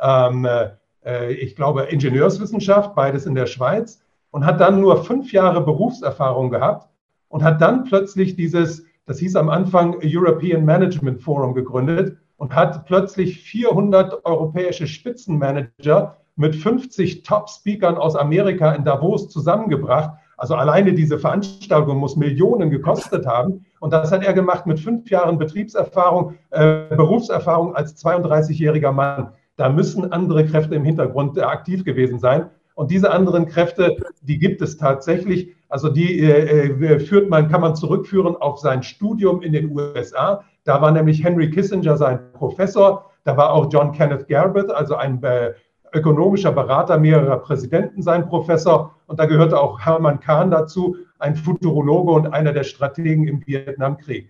ähm, äh, ich glaube, Ingenieurswissenschaft, beides in der Schweiz und hat dann nur fünf Jahre Berufserfahrung gehabt und hat dann plötzlich dieses, das hieß am Anfang European Management Forum gegründet und hat plötzlich 400 europäische Spitzenmanager mit 50 Top-Speakern aus Amerika in Davos zusammengebracht. Also alleine diese Veranstaltung muss Millionen gekostet haben. Und das hat er gemacht mit fünf Jahren Betriebserfahrung, äh, Berufserfahrung als 32-jähriger Mann. Da müssen andere Kräfte im Hintergrund äh, aktiv gewesen sein. Und diese anderen Kräfte, die gibt es tatsächlich. Also die äh, äh führt man, kann man zurückführen auf sein Studium in den USA. Da war nämlich Henry Kissinger sein Professor. Da war auch John Kenneth Garrett, also ein äh, ökonomischer Berater mehrerer Präsidenten sein Professor. Und da gehörte auch Hermann Kahn dazu, ein Futurologe und einer der Strategen im Vietnamkrieg.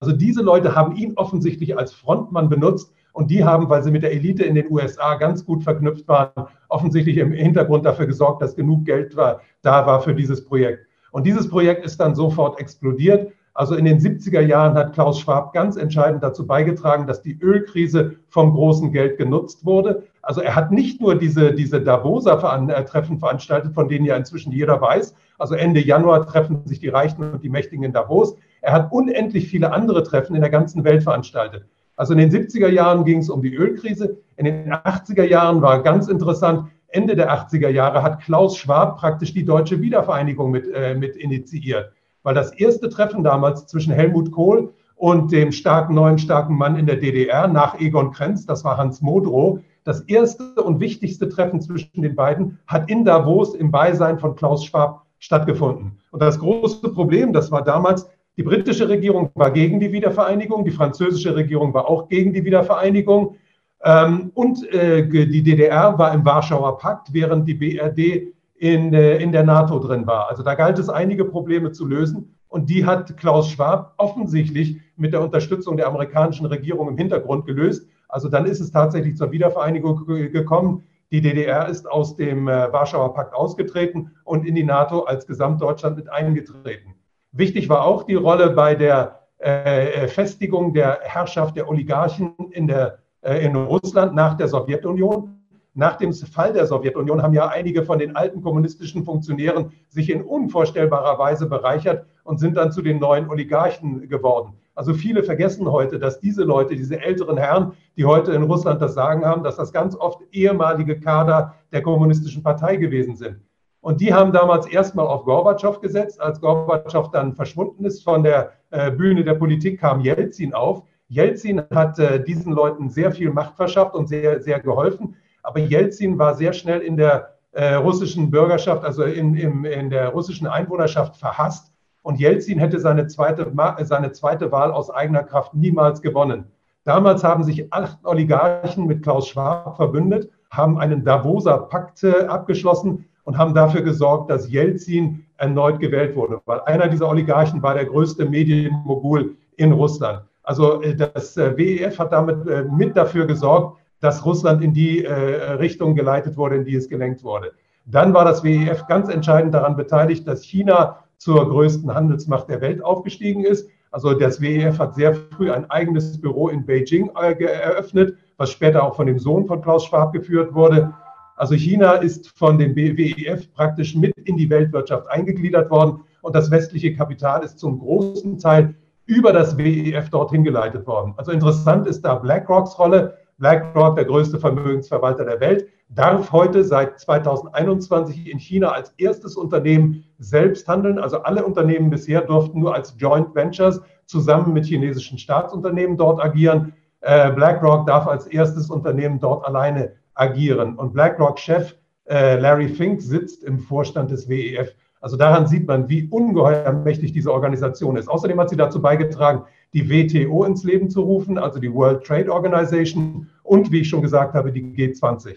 Also diese Leute haben ihn offensichtlich als Frontmann benutzt Und die haben, weil sie mit der Elite in den USA ganz gut verknüpft waren, offensichtlich im Hintergrund dafür gesorgt, dass genug Geld war, da war für dieses Projekt. Und dieses Projekt ist dann sofort explodiert. Also in den 70er Jahren hat Klaus Schwab ganz entscheidend dazu beigetragen, dass die Ölkrise vom großen Geld genutzt wurde. Also er hat nicht nur diese, diese Davoser äh, Treffen veranstaltet, von denen ja inzwischen jeder weiß. Also Ende Januar treffen sich die Reichen und die Mächtigen in Davos. Er hat unendlich viele andere Treffen in der ganzen Welt veranstaltet. Also in den 70er Jahren ging es um die Ölkrise. In den 80er Jahren war ganz interessant, Ende der 80er Jahre hat Klaus Schwab praktisch die deutsche Wiedervereinigung mit, äh, mit initiiert. Weil das erste Treffen damals zwischen Helmut Kohl und dem starken, neuen, starken Mann in der DDR nach Egon Krenz, das war Hans Modrow, das erste und wichtigste Treffen zwischen den beiden hat in Davos im Beisein von Klaus Schwab stattgefunden. Und das große Problem, das war damals, die britische Regierung war gegen die Wiedervereinigung, die französische Regierung war auch gegen die Wiedervereinigung. Ähm, und äh, die DDR war im Warschauer Pakt, während die BRD in, äh, in der NATO drin war. Also da galt es, einige Probleme zu lösen. Und die hat Klaus Schwab offensichtlich mit der Unterstützung der amerikanischen Regierung im Hintergrund gelöst. Also dann ist es tatsächlich zur Wiedervereinigung gekommen. Die DDR ist aus dem äh, Warschauer Pakt ausgetreten und in die NATO als Gesamtdeutschland mit eingetreten. Wichtig war auch die Rolle bei der äh, Festigung der Herrschaft der Oligarchen in, der, äh, in Russland nach der Sowjetunion. Nach dem Fall der Sowjetunion haben ja einige von den alten kommunistischen Funktionären sich in unvorstellbarer Weise bereichert und sind dann zu den neuen Oligarchen geworden. Also viele vergessen heute, dass diese Leute, diese älteren Herren, die heute in Russland das Sagen haben, dass das ganz oft ehemalige Kader der kommunistischen Partei gewesen sind. Und die haben damals erstmal auf Gorbatschow gesetzt. Als Gorbatschow dann verschwunden ist von der äh, Bühne der Politik, kam Jelzin auf. Jelzin hat äh, diesen Leuten sehr viel Macht verschafft und sehr, sehr geholfen. Aber Jelzin war sehr schnell in der äh, russischen Bürgerschaft, also in, in, in der russischen Einwohnerschaft verhasst. Und Jelzin hätte seine zweite, seine zweite Wahl aus eigener Kraft niemals gewonnen. Damals haben sich acht Oligarchen mit Klaus Schwab verbündet, haben einen Davoser Pakt äh, abgeschlossen, und haben dafür gesorgt, dass Jelzin erneut gewählt wurde, weil einer dieser Oligarchen war der größte Medienmogul in Russland. Also äh, das äh, WEF hat damit äh, mit dafür gesorgt, dass Russland in die Richtung geleitet wurde, in die es gelenkt wurde. Dann war das WEF ganz entscheidend daran beteiligt, dass China zur größten Handelsmacht der Welt aufgestiegen ist. Also das WEF hat sehr früh ein eigenes Büro in Beijing eröffnet, was später auch von dem Sohn von Klaus Schwab geführt wurde. Also China ist von dem WEF praktisch mit in die Weltwirtschaft eingegliedert worden und das westliche Kapital ist zum großen Teil über das WEF dorthin geleitet worden. Also interessant ist da BlackRocks Rolle. BlackRock, der größte Vermögensverwalter der Welt, darf heute seit 2021 in China als erstes Unternehmen selbst handeln. Also alle Unternehmen bisher durften nur als Joint Ventures zusammen mit chinesischen Staatsunternehmen dort agieren. Äh, BlackRock darf als erstes Unternehmen dort alleine agieren. Und BlackRock-Chef äh, Larry Fink sitzt im Vorstand des WEF. Also daran sieht man, wie ungeheuer mächtig diese Organisation ist. Außerdem hat sie dazu beigetragen, die WTO ins Leben zu rufen, also die World Trade Organization und, wie ich schon gesagt habe, die G20.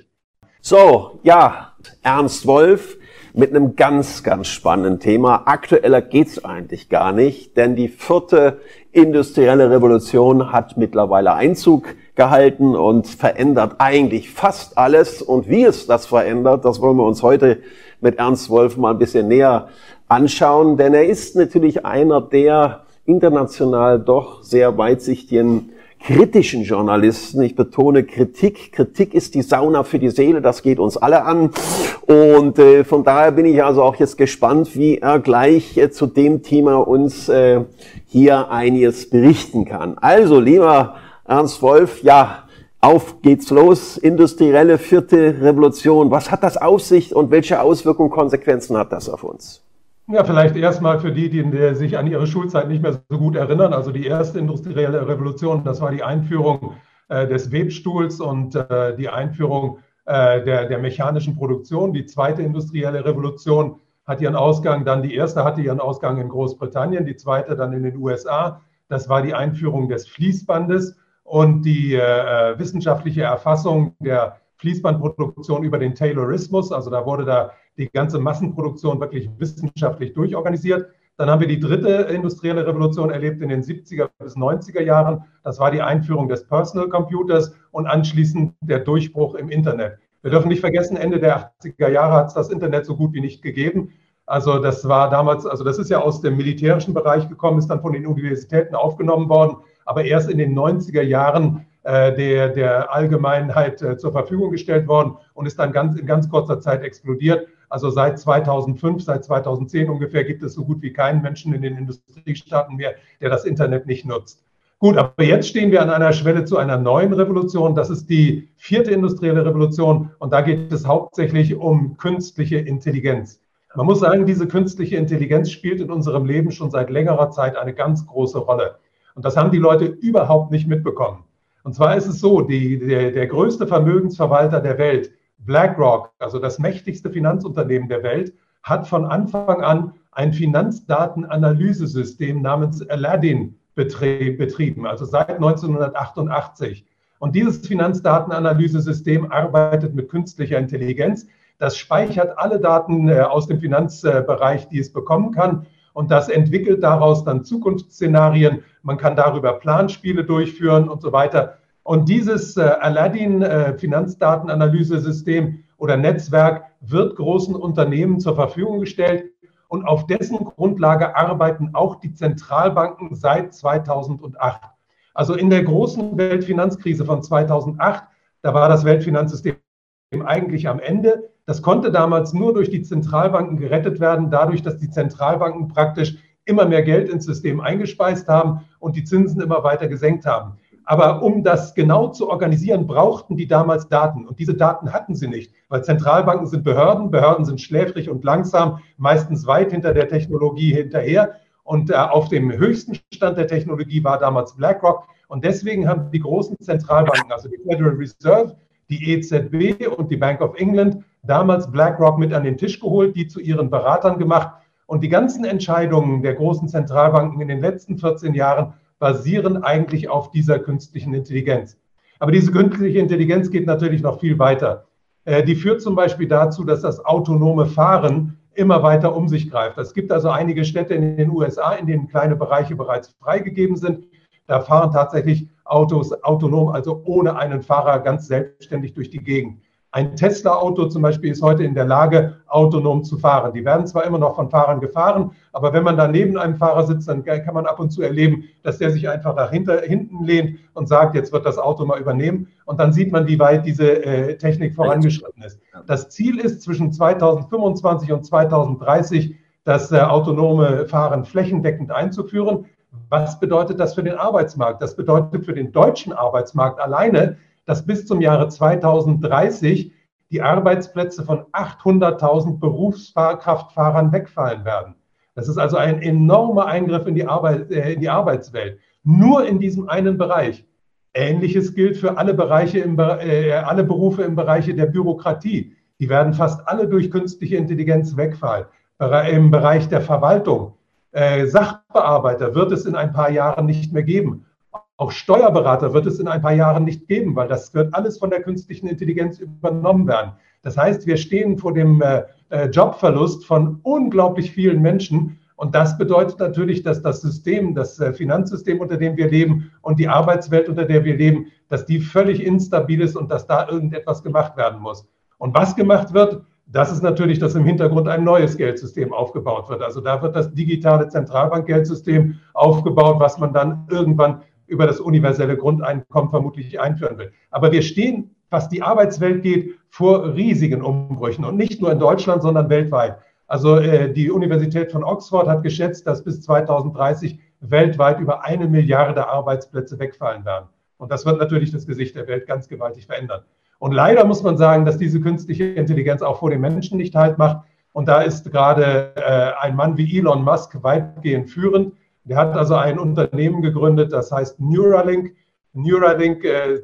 So, ja, Ernst Wolf mit einem ganz, ganz spannenden Thema. Aktueller geht's eigentlich gar nicht, denn die vierte industrielle Revolution hat mittlerweile Einzug gehalten und verändert eigentlich fast alles. Und wie es das verändert, das wollen wir uns heute mit Ernst Wolf mal ein bisschen näher anschauen, denn er ist natürlich einer der international doch sehr weitsichtigen kritischen Journalisten. Ich betone Kritik. Kritik ist die Sauna für die Seele. Das geht uns alle an. Und äh, von daher bin ich also auch jetzt gespannt, wie er gleich äh, zu dem Thema uns äh, hier einiges berichten kann. Also, lieber Ernst Wolf, ja, auf geht's los. Industrielle vierte Revolution. Was hat das auf sich und welche Auswirkungen, Konsequenzen hat das auf uns?
Ja, vielleicht erstmal für die, die sich an ihre Schulzeit nicht mehr so gut erinnern. Also die erste industrielle Revolution, das war die Einführung äh, des Webstuhls und äh, die Einführung äh, der, der mechanischen Produktion. Die zweite industrielle Revolution hat ihren Ausgang, dann die erste hatte ihren Ausgang in Großbritannien, die zweite dann in den USA. Das war die Einführung des Fließbandes und die äh, wissenschaftliche Erfassung der Fließbandproduktion über den Taylorismus. Also da wurde da die ganze Massenproduktion wirklich wissenschaftlich durchorganisiert. Dann haben wir die dritte industrielle Revolution erlebt in den 70er bis 90er Jahren. Das war die Einführung des Personal Computers und anschließend der Durchbruch im Internet. Wir dürfen nicht vergessen, Ende der 80er Jahre hat es das Internet so gut wie nicht gegeben. Also das war damals, also das ist ja aus dem militärischen Bereich gekommen, ist dann von den Universitäten aufgenommen worden, aber erst in den 90er Jahren äh, der, der Allgemeinheit äh, zur Verfügung gestellt worden und ist dann ganz, in ganz kurzer Zeit explodiert. Also seit 2005, seit 2010 ungefähr gibt es so gut wie keinen Menschen in den Industriestaaten mehr, der das Internet nicht nutzt. Gut, aber jetzt stehen wir an einer Schwelle zu einer neuen Revolution. Das ist die vierte industrielle Revolution und da geht es hauptsächlich um künstliche Intelligenz. Man muss sagen, diese künstliche Intelligenz spielt in unserem Leben schon seit längerer Zeit eine ganz große Rolle. Und das haben die Leute überhaupt nicht mitbekommen. Und zwar ist es so, die, der, der größte Vermögensverwalter der Welt, BlackRock, also das mächtigste Finanzunternehmen der Welt, hat von Anfang an ein Finanzdatenanalyse-System namens Aladdin betrieben, also seit 1988. Und dieses Finanzdatenanalyse-System arbeitet mit künstlicher Intelligenz. Das speichert alle Daten äh, aus dem Finanzbereich, die es bekommen kann. Und das entwickelt daraus dann Zukunftsszenarien. Man kann darüber Planspiele durchführen und so weiter. Und dieses äh, Aladdin äh, Finanzdatenanalyse-System oder Netzwerk wird großen Unternehmen zur Verfügung gestellt. Und auf dessen Grundlage arbeiten auch die Zentralbanken seit 2008. Also in der großen Weltfinanzkrise von 2008, da war das Weltfinanzsystem eigentlich am Ende. Das konnte damals nur durch die Zentralbanken gerettet werden, dadurch, dass die Zentralbanken praktisch immer mehr Geld ins System eingespeist haben und die Zinsen immer weiter gesenkt haben. Aber um das genau zu organisieren, brauchten die damals Daten. Und diese Daten hatten sie nicht, weil Zentralbanken sind Behörden, Behörden sind schläfrig und langsam, meistens weit hinter der Technologie hinterher. Und äh, auf dem höchsten Stand der Technologie war damals BlackRock. Und deswegen haben die großen Zentralbanken, also die Federal Reserve, die EZB und die Bank of England damals BlackRock mit an den Tisch geholt, die zu ihren Beratern gemacht. Und die ganzen Entscheidungen der großen Zentralbanken in den letzten 14 Jahren basieren eigentlich auf dieser künstlichen Intelligenz. Aber diese künstliche Intelligenz geht natürlich noch viel weiter. Äh, die führt zum Beispiel dazu, dass das autonome Fahren immer weiter um sich greift. Es gibt also einige Städte in den USA, in denen kleine Bereiche bereits freigegeben sind. Da fahren tatsächlich Autos autonom, also ohne einen Fahrer ganz selbstständig durch die Gegend. Ein Tesla-Auto zum Beispiel ist heute in der Lage, autonom zu fahren. Die werden zwar immer noch von Fahrern gefahren, aber wenn man da neben einem Fahrer sitzt, dann kann man ab und zu erleben, dass der sich einfach nach hinten lehnt und sagt, jetzt wird das Auto mal übernehmen. Und dann sieht man, wie weit diese äh, Technik vorangeschritten ist. Das Ziel ist zwischen 2025 und 2030, das äh, autonome Fahren flächendeckend einzuführen. Was bedeutet das für den Arbeitsmarkt? Das bedeutet für den deutschen Arbeitsmarkt alleine, dass bis zum Jahre 2030 die Arbeitsplätze von 800.000 Berufskraftfahrern wegfallen werden. Das ist also ein enormer Eingriff in die, Arbeit, äh, in die Arbeitswelt. Nur in diesem einen Bereich. Ähnliches gilt für alle Bereiche, im, äh, alle Berufe im Bereich der Bürokratie. Die werden fast alle durch künstliche Intelligenz wegfallen. Im Bereich der Verwaltung äh, Sachbearbeiter wird es in ein paar Jahren nicht mehr geben. Auch Steuerberater wird es in ein paar Jahren nicht geben, weil das wird alles von der künstlichen Intelligenz übernommen werden. Das heißt, wir stehen vor dem äh, äh, Jobverlust von unglaublich vielen Menschen. Und das bedeutet natürlich, dass das System, das Finanzsystem, unter dem wir leben und die Arbeitswelt, unter der wir leben, dass die völlig instabil ist und dass da irgendetwas gemacht werden muss. Und was gemacht wird, das ist natürlich, dass im Hintergrund ein neues Geldsystem aufgebaut wird. Also da wird das digitale Zentralbankgeldsystem aufgebaut, was man dann irgendwann über das universelle Grundeinkommen vermutlich einführen will. Aber wir stehen, was die Arbeitswelt geht, vor riesigen Umbrüchen und nicht nur in Deutschland, sondern weltweit. Also äh, die Universität von Oxford hat geschätzt, dass bis 2030 weltweit über eine Milliarde Arbeitsplätze wegfallen werden. Und das wird natürlich das Gesicht der Welt ganz gewaltig verändern. Und leider muss man sagen, dass diese künstliche Intelligenz auch vor den Menschen nicht halt macht. Und da ist gerade äh, ein Mann wie Elon Musk weitgehend führend. Der hat also ein Unternehmen gegründet, das heißt Neuralink. Neuralink, äh,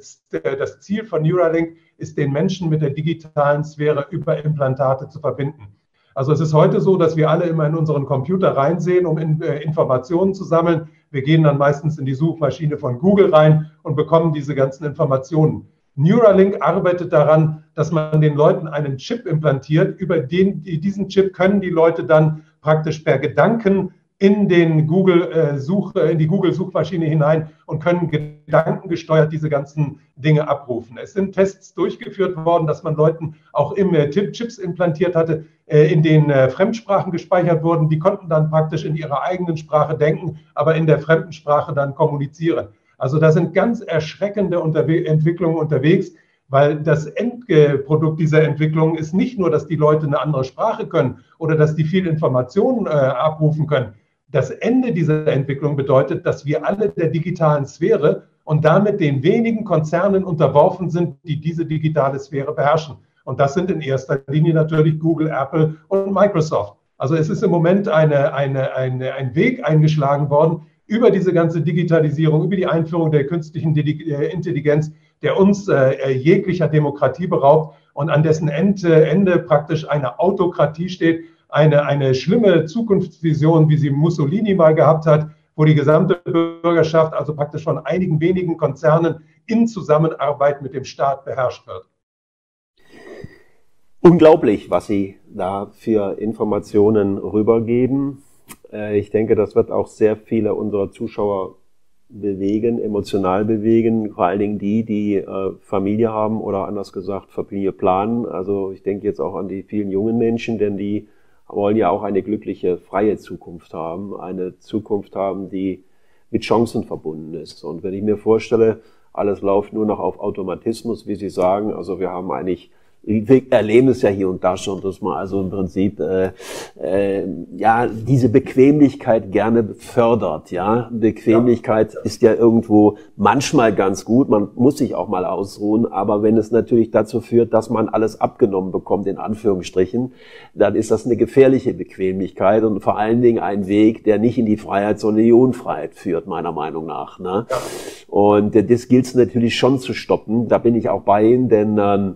das Ziel von Neuralink ist, den Menschen mit der digitalen Sphäre über Implantate zu verbinden. Also es ist heute so, dass wir alle immer in unseren Computer reinsehen, um äh, Informationen zu sammeln. Wir gehen dann meistens in die Suchmaschine von Google rein und bekommen diese ganzen Informationen. Neuralink arbeitet daran, dass man den Leuten einen Chip implantiert. Über den, diesen Chip können die Leute dann praktisch per Gedanken in den Google äh, Such, in die Google Suchmaschine hinein und können gedankengesteuert diese ganzen Dinge abrufen. Es sind Tests durchgeführt worden, dass man Leuten auch im äh, Chips implantiert hatte, äh, in äh, Fremdsprachen gespeichert wurden. Die konnten dann praktisch in ihrer eigenen Sprache denken, aber in der fremden Sprache dann kommunizieren. Also da sind ganz erschreckende Unterwe Entwicklungen unterwegs, weil das Endprodukt dieser Entwicklung ist nicht nur, dass die Leute eine andere Sprache können oder dass die viel Informationen äh, abrufen können, das Ende dieser Entwicklung bedeutet, dass wir alle der digitalen Sphäre und damit den wenigen Konzernen unterworfen sind, die diese digitale Sphäre beherrschen. Und das sind in erster Linie natürlich Google, Apple und Microsoft. Also es ist im Moment eine, eine, eine, ein Weg eingeschlagen worden über diese ganze Digitalisierung, über die Einführung der künstlichen äh, Intelligenz, der uns äh, jeglicher Demokratie beraubt und an dessen Ende, Ende praktisch eine Autokratie steht, eine, eine schlimme Zukunftsvision, wie sie Mussolini mal gehabt hat, wo die gesamte Bürgerschaft, also praktisch von einigen wenigen Konzernen in Zusammenarbeit mit dem Staat beherrscht wird.
Unglaublich, was Sie da für Informationen rübergeben. Äh, ich denke, das wird auch sehr viele unserer Zuschauer bewegen, emotional bewegen, vor allen Dingen die, die äh, Familie haben oder anders gesagt Familie planen. Also ich denke jetzt auch an die vielen jungen Menschen, denn die wollen ja auch eine glückliche, freie Zukunft haben, eine Zukunft haben, die mit Chancen verbunden ist. Und wenn ich mir vorstelle, alles läuft nur noch auf Automatismus, wie Sie sagen, also wir haben eigentlich wir erleben es ja hier und da schon, dass man also im Prinzip äh, äh, ja diese Bequemlichkeit gerne fördert. Ja, Bequemlichkeit ja. ist ja irgendwo manchmal ganz gut. Man muss sich auch mal ausruhen, aber wenn es natürlich dazu führt, dass man alles abgenommen bekommt in Anführungsstrichen, dann ist das eine gefährliche Bequemlichkeit und vor allen Dingen ein Weg, der nicht in die Freiheit, sondern in die Unfreiheit führt, meiner Meinung nach. Ne? Ja. Und äh, das gilt es natürlich schon zu stoppen. Da bin ich auch bei Ihnen, denn ähm,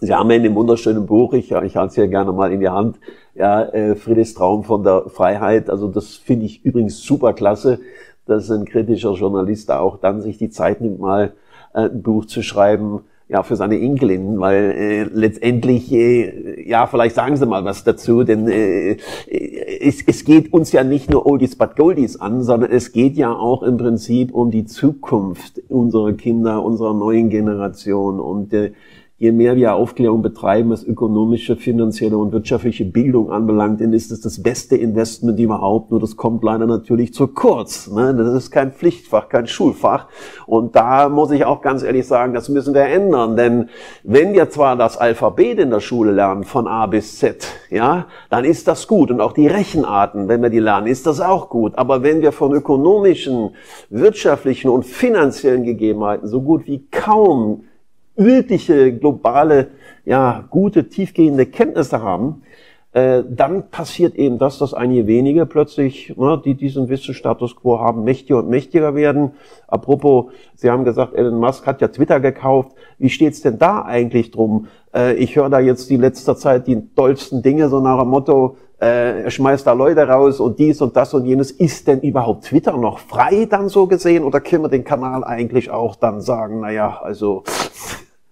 Sie haben in dem wunderschönen Buch, ich, ich halte es ja gerne mal in die Hand, ja, äh, Friedrichs Traum von der Freiheit. Also das finde ich übrigens super klasse, dass ein kritischer Journalist da auch dann sich die Zeit nimmt, mal äh, ein Buch zu schreiben, ja, für seine Enkelin, weil äh, letztendlich, äh, ja, vielleicht sagen Sie mal was dazu, denn äh, es, es geht uns ja nicht nur Oldies but Goldies an, sondern es geht ja auch im Prinzip um die Zukunft unserer Kinder, unserer neuen Generation und äh, je mehr wir Aufklärung betreiben, was ökonomische, finanzielle und wirtschaftliche Bildung anbelangt, dann ist es das beste Investment überhaupt. Nur das kommt leider natürlich zu kurz. Ne? Das ist kein Pflichtfach, kein Schulfach. Und da muss ich auch ganz ehrlich sagen, das müssen wir ändern. Denn wenn wir zwar das Alphabet in der Schule lernen, von A bis Z, ja, dann ist das gut. Und auch die Rechenarten, wenn wir die lernen, ist das auch gut. Aber wenn wir von ökonomischen, wirtschaftlichen und finanziellen Gegebenheiten so gut wie kaum wirkliche globale, ja, gute, tiefgehende Kenntnisse haben, äh, dann passiert eben das, dass einige wenige plötzlich, ne, die diesen Wissensstatus quo haben, mächtiger und mächtiger werden. Apropos, Sie haben gesagt, Elon Musk hat ja Twitter gekauft. Wie steht's denn da eigentlich drum? Äh, ich höre da jetzt die letzter Zeit die dollsten Dinge, so nach dem Motto, äh, er schmeißt da Leute raus und dies und das und jenes. Ist denn überhaupt Twitter noch frei dann so gesehen? Oder können wir den Kanal eigentlich auch dann sagen, naja, also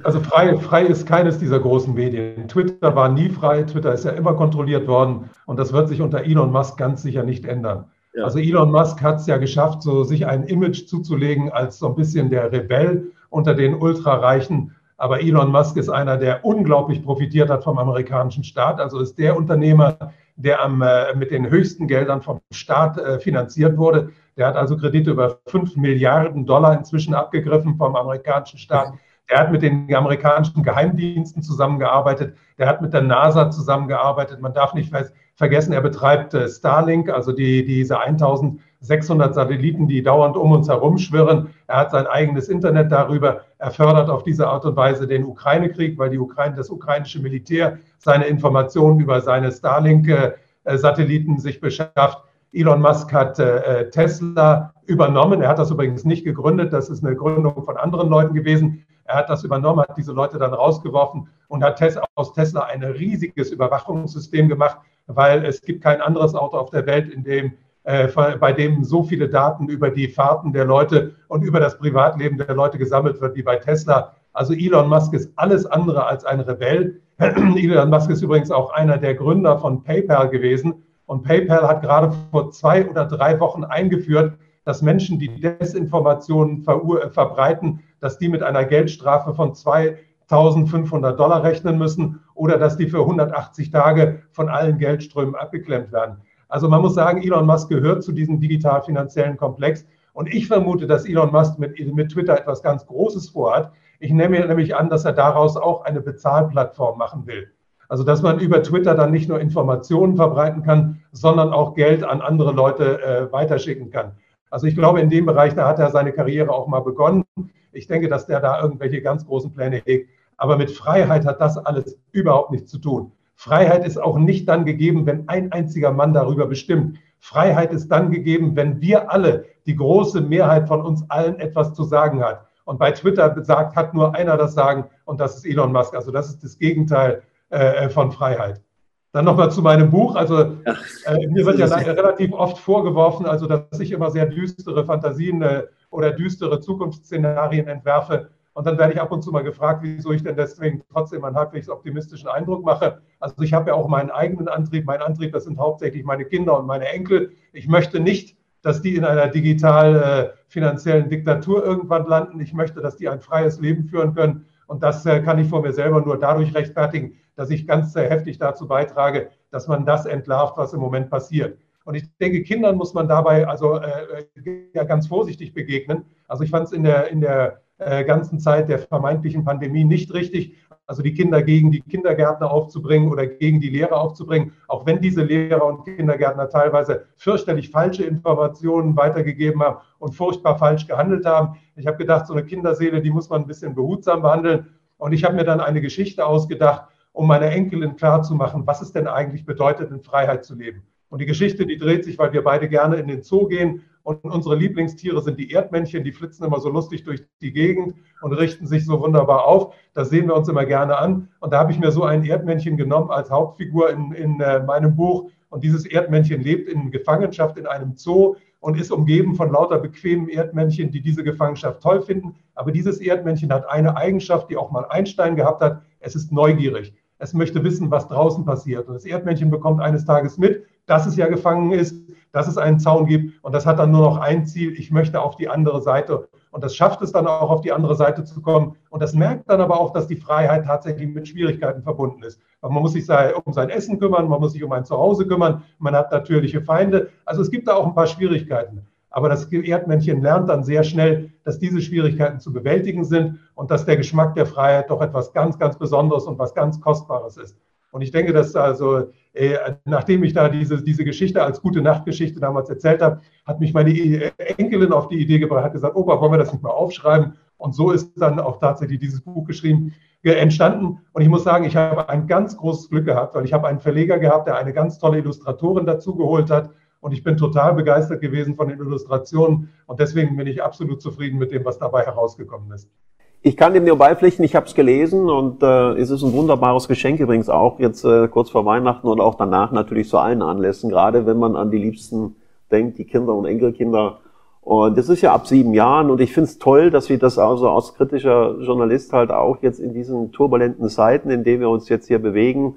also frei, frei ist keines dieser großen Medien. Twitter war nie frei, Twitter ist ja immer kontrolliert worden und das wird sich unter Elon Musk ganz sicher nicht ändern. Ja. Also Elon Musk hat es ja geschafft, so sich ein Image zuzulegen als so ein bisschen der Rebell unter den Ultrareichen. Aber Elon Musk ist einer, der unglaublich profitiert hat vom amerikanischen Staat. Also ist der Unternehmer, der am, äh, mit den höchsten Geldern vom Staat äh, finanziert wurde. Der hat also Kredite über 5 Milliarden Dollar inzwischen abgegriffen vom amerikanischen Staat. Der hat mit den amerikanischen Geheimdiensten zusammengearbeitet. Der hat mit der NASA zusammengearbeitet. Man darf nicht vergessen, er betreibt äh, Starlink, also die, diese 1600 Satelliten, die dauernd um uns herum schwirren. Er hat sein eigenes Internet darüber. Er fördert auf diese Art und Weise den Ukraine-Krieg, weil die Ukraine, das ukrainische Militär seine Informationen über seine Starlink-Satelliten sich beschafft. Elon Musk hat äh, Tesla übernommen. Er hat das übrigens nicht gegründet. Das ist eine Gründung von anderen Leuten gewesen. Er hat das übernommen, hat diese Leute dann rausgeworfen und hat aus Tesla ein riesiges Überwachungssystem gemacht, weil es gibt kein anderes Auto auf der Welt, in dem äh, bei dem so viele Daten über die Fahrten der Leute und über das Privatleben der Leute gesammelt wird wie bei Tesla. Also Elon Musk ist alles andere als ein Rebell. Elon Musk ist übrigens auch einer der Gründer von PayPal gewesen. Und PayPal hat gerade vor zwei oder drei Wochen eingeführt, dass Menschen, die Desinformationen ver verbreiten, dass die mit einer Geldstrafe von 2500 Dollar rechnen müssen oder dass die für 180 Tage von allen Geldströmen abgeklemmt werden. Also man muss sagen, Elon Musk gehört zu diesem digital-finanziellen Komplex. Und ich vermute, dass Elon Musk mit, mit Twitter etwas ganz Großes vorhat. Ich nehme nämlich an, dass er daraus auch eine Bezahlplattform machen will. Also dass man über Twitter dann nicht nur Informationen verbreiten kann, sondern auch Geld an andere Leute äh, weiterschicken kann. Also ich glaube, in dem Bereich, da hat er seine Karriere auch mal begonnen. Ich denke, dass der da irgendwelche ganz großen Pläne hegt. Aber mit Freiheit hat das alles überhaupt nichts zu tun. Freiheit ist auch nicht dann gegeben, wenn ein einziger Mann darüber bestimmt. Freiheit ist dann gegeben, wenn wir alle, die große Mehrheit von uns allen etwas zu sagen hat. Und bei Twitter sagt, hat nur einer das Sagen und das ist Elon Musk. Also das ist das Gegenteil äh, von Freiheit. Dann nochmal zu meinem Buch. Also äh, mir wird ja relativ oft vorgeworfen, also dass ich immer sehr düstere Fantasien äh, oder düstere Zukunftsszenarien entwerfe. Und dann werde ich ab und zu mal gefragt, wieso ich denn deswegen trotzdem einen halbwegs optimistischen Eindruck mache. Also ich habe ja auch meinen eigenen Antrieb. Mein Antrieb, das sind hauptsächlich meine Kinder und meine Enkel. Ich möchte nicht, dass die in einer digital äh, finanziellen Diktatur irgendwann landen. Ich möchte, dass die ein freies Leben führen können. Und das äh, kann ich vor mir selber nur dadurch rechtfertigen, dass ich ganz äh, heftig dazu beitrage, dass man das entlarvt, was im Moment passiert. Und ich denke, Kindern muss man dabei also äh, ja, ganz vorsichtig begegnen. Also ich fand es in der, in der äh, ganzen Zeit der vermeintlichen Pandemie nicht richtig, also die Kinder gegen die Kindergärtner aufzubringen oder gegen die Lehrer aufzubringen, auch wenn diese Lehrer und Kindergärtner teilweise fürchterlich falsche Informationen weitergegeben haben und furchtbar falsch gehandelt haben. Ich habe gedacht, so eine Kinderseele, die muss man ein bisschen behutsam behandeln. Und ich habe mir dann eine Geschichte ausgedacht, um meiner Enkelin klarzumachen, was es denn eigentlich bedeutet, in Freiheit zu leben. Und die Geschichte, die dreht sich, weil wir beide gerne in den Zoo gehen und unsere Lieblingstiere sind die Erdmännchen, die flitzen immer so lustig durch die Gegend und richten sich so wunderbar auf. Das sehen wir uns immer gerne an. Und da habe ich mir so ein Erdmännchen genommen als Hauptfigur in, in äh, meinem Buch. Und dieses Erdmännchen lebt in Gefangenschaft in einem Zoo und ist umgeben von lauter bequemen Erdmännchen, die diese Gefangenschaft toll finden. Aber dieses Erdmännchen hat eine Eigenschaft, die auch mal Einstein gehabt hat. Es ist neugierig. Es möchte wissen, was draußen passiert. Und das Erdmännchen bekommt eines Tages mit, dass es ja gefangen ist, dass es einen Zaun gibt. Und das hat dann nur noch ein Ziel, ich möchte auf die andere Seite. Und das schafft es dann auch, auf die andere Seite zu kommen. Und das merkt dann aber auch, dass die Freiheit tatsächlich mit Schwierigkeiten verbunden ist. Weil man muss sich um sein Essen kümmern, man muss sich um ein Zuhause kümmern, man hat natürliche Feinde. Also es gibt da auch ein paar Schwierigkeiten. Aber das Erdmännchen lernt dann sehr schnell, dass diese Schwierigkeiten zu bewältigen sind und dass der Geschmack der Freiheit doch etwas ganz, ganz Besonderes und was ganz Kostbares ist. Und ich denke, dass also, äh, nachdem ich da diese, diese Geschichte als gute Nachtgeschichte damals erzählt habe, hat mich meine Enkelin auf die Idee gebracht, hat gesagt, Opa, wollen wir das nicht mal aufschreiben? Und so ist dann auch tatsächlich dieses Buch geschrieben, äh, entstanden. Und ich muss sagen, ich habe ein ganz großes Glück gehabt, weil ich habe einen Verleger gehabt, der eine ganz tolle Illustratorin dazu geholt hat. Und ich bin total begeistert gewesen von den Illustrationen. Und deswegen bin ich absolut zufrieden mit dem, was dabei herausgekommen ist.
Ich kann dem nur beipflichten, ich habe es gelesen und äh, es ist ein wunderbares Geschenk übrigens auch jetzt äh, kurz vor Weihnachten und auch danach natürlich zu allen Anlässen, gerade wenn man an die Liebsten denkt, die Kinder und Enkelkinder. Und das ist ja ab sieben Jahren und ich finde es toll, dass wir das also als kritischer Journalist halt auch jetzt in diesen turbulenten Zeiten, in denen wir uns jetzt hier bewegen,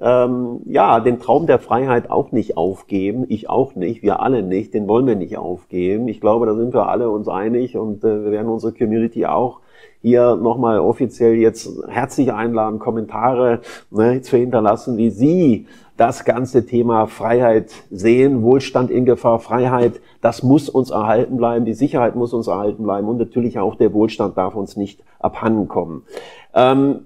ähm, ja, den Traum der Freiheit auch nicht aufgeben. Ich auch nicht, wir alle nicht, den wollen wir nicht aufgeben. Ich glaube, da sind wir alle uns einig und äh, wir werden unsere Community auch hier nochmal offiziell jetzt herzlich einladen, Kommentare ne, zu hinterlassen, wie Sie das ganze Thema Freiheit sehen, Wohlstand in Gefahr, Freiheit, das muss uns erhalten bleiben, die Sicherheit muss uns erhalten bleiben und natürlich auch der Wohlstand darf uns nicht abhanden kommen. Ähm,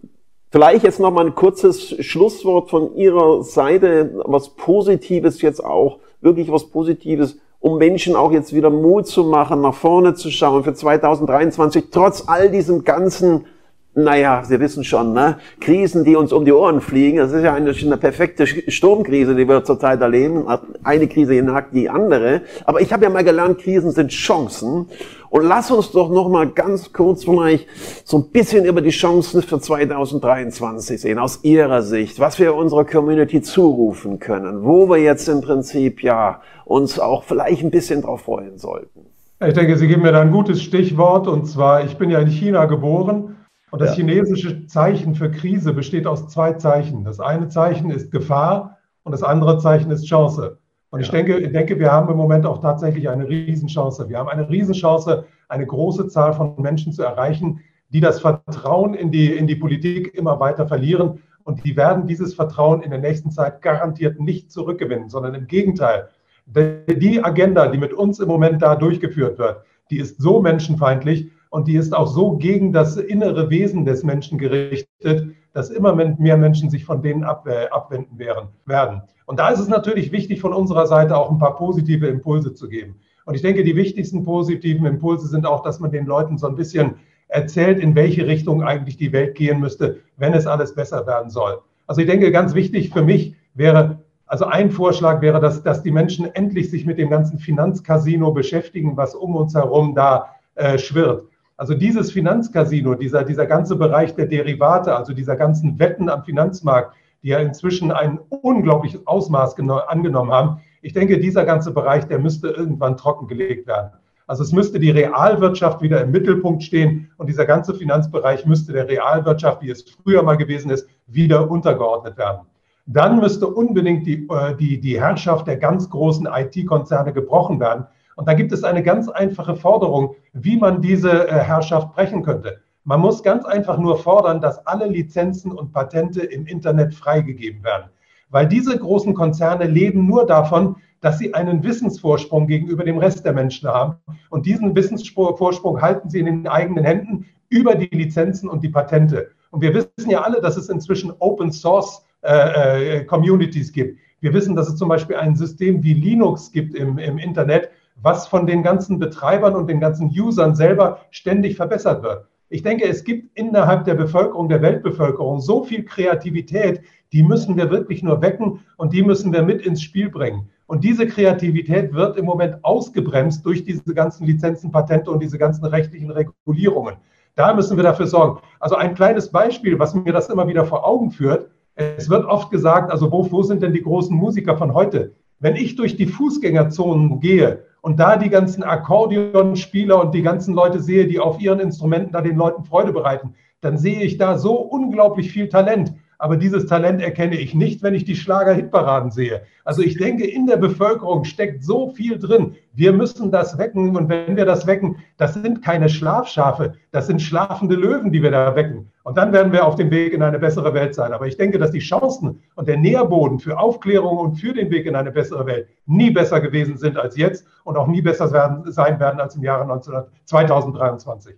vielleicht jetzt nochmal ein kurzes Schlusswort von Ihrer Seite, was Positives jetzt auch, wirklich was Positives um Menschen auch jetzt wieder Mut zu machen, nach vorne zu schauen für 2023, trotz all diesem ganzen, naja, Sie wissen schon, ne, Krisen, die uns um die Ohren fliegen. Das ist ja eine, eine perfekte Sturmkrise, die wir zurzeit erleben. Eine Krise jagt die andere. Aber ich habe ja mal gelernt, Krisen sind Chancen. Und lass uns doch noch mal ganz kurz vielleicht so ein bisschen über die Chancen für 2023 sehen, aus Ihrer Sicht, was wir unserer Community zurufen können, wo wir jetzt im Prinzip ja uns auch vielleicht ein bisschen drauf freuen sollten.
Ich denke, Sie geben mir da ein gutes Stichwort und zwar, ich bin ja in China geboren und das ja. chinesische Zeichen für Krise besteht aus zwei Zeichen. Das eine Zeichen ist Gefahr und das andere Zeichen ist Chance. Und ich denke, ich denke, wir haben im Moment auch tatsächlich eine Riesenchance. Wir haben eine Riesenchance, eine große Zahl von Menschen zu erreichen, die das Vertrauen in die, in die Politik immer weiter verlieren. Und die werden dieses Vertrauen in der nächsten Zeit garantiert nicht zurückgewinnen, sondern im Gegenteil. Die Agenda, die mit uns im Moment da durchgeführt wird, die ist so menschenfeindlich und die ist auch so gegen das innere Wesen des Menschen gerichtet, dass immer mehr Menschen sich von denen abwenden werden. Und da ist es natürlich wichtig, von unserer Seite auch ein paar positive Impulse zu geben. Und ich denke, die wichtigsten positiven Impulse sind auch, dass man den Leuten so ein bisschen erzählt, in welche Richtung eigentlich die Welt gehen müsste, wenn es alles besser werden soll. Also ich denke, ganz wichtig für mich wäre, also ein Vorschlag wäre, dass, dass die Menschen endlich sich mit dem ganzen Finanzcasino beschäftigen, was um uns herum da äh, schwirrt. Also dieses Finanzcasino, dieser, dieser ganze Bereich der Derivate, also dieser ganzen Wetten am Finanzmarkt, die ja inzwischen ein unglaubliches Ausmaß angenommen haben. Ich denke, dieser ganze Bereich, der müsste irgendwann trockengelegt werden. Also es müsste die Realwirtschaft wieder im Mittelpunkt stehen und dieser ganze Finanzbereich müsste der Realwirtschaft, wie es früher mal gewesen ist, wieder untergeordnet werden. Dann müsste unbedingt die, äh, die, die Herrschaft der ganz großen IT-Konzerne gebrochen werden. Und da gibt es eine ganz einfache Forderung, wie man diese äh, Herrschaft brechen könnte. Man muss ganz einfach nur fordern, dass alle Lizenzen und Patente im Internet freigegeben werden. Weil diese großen Konzerne leben nur davon, dass sie einen Wissensvorsprung gegenüber dem Rest der Menschen haben. Und diesen Wissensvorsprung halten sie in den eigenen Händen über die Lizenzen und die Patente. Und wir wissen ja alle, dass es inzwischen Open Source äh, äh Communities gibt. Wir wissen, dass es zum Beispiel ein System wie Linux gibt im, im Internet, was von den ganzen Betreibern und den ganzen Usern selber ständig verbessert wird. Ich denke, es gibt innerhalb der Bevölkerung, der Weltbevölkerung so viel Kreativität, die müssen wir wirklich nur wecken und die müssen wir mit ins Spiel bringen. Und diese Kreativität wird im Moment ausgebremst durch diese ganzen Lizenzen, Patente und diese ganzen rechtlichen Regulierungen. Da müssen wir dafür sorgen. Also ein kleines Beispiel, was mir das immer wieder vor Augen führt. Es wird oft gesagt, also wo, wo sind denn die großen Musiker von heute? Wenn ich durch die Fußgängerzonen gehe und da die ganzen Akkordeonspieler und die ganzen Leute sehe, die auf ihren Instrumenten da den Leuten Freude bereiten, dann sehe ich da so unglaublich viel Talent aber dieses Talent erkenne ich nicht, wenn ich die Schlager-Hitparaden sehe. Also ich denke, in der Bevölkerung steckt so viel drin. Wir müssen das wecken und wenn wir das wecken, das sind keine Schlafschafe, das sind schlafende Löwen, die wir da wecken. Und dann werden wir auf dem Weg in eine bessere Welt sein. Aber ich denke, dass die Chancen und der Nährboden für Aufklärung und für den Weg in eine bessere Welt nie besser gewesen sind als jetzt und auch nie besser sein werden als im Jahre 19, 2023.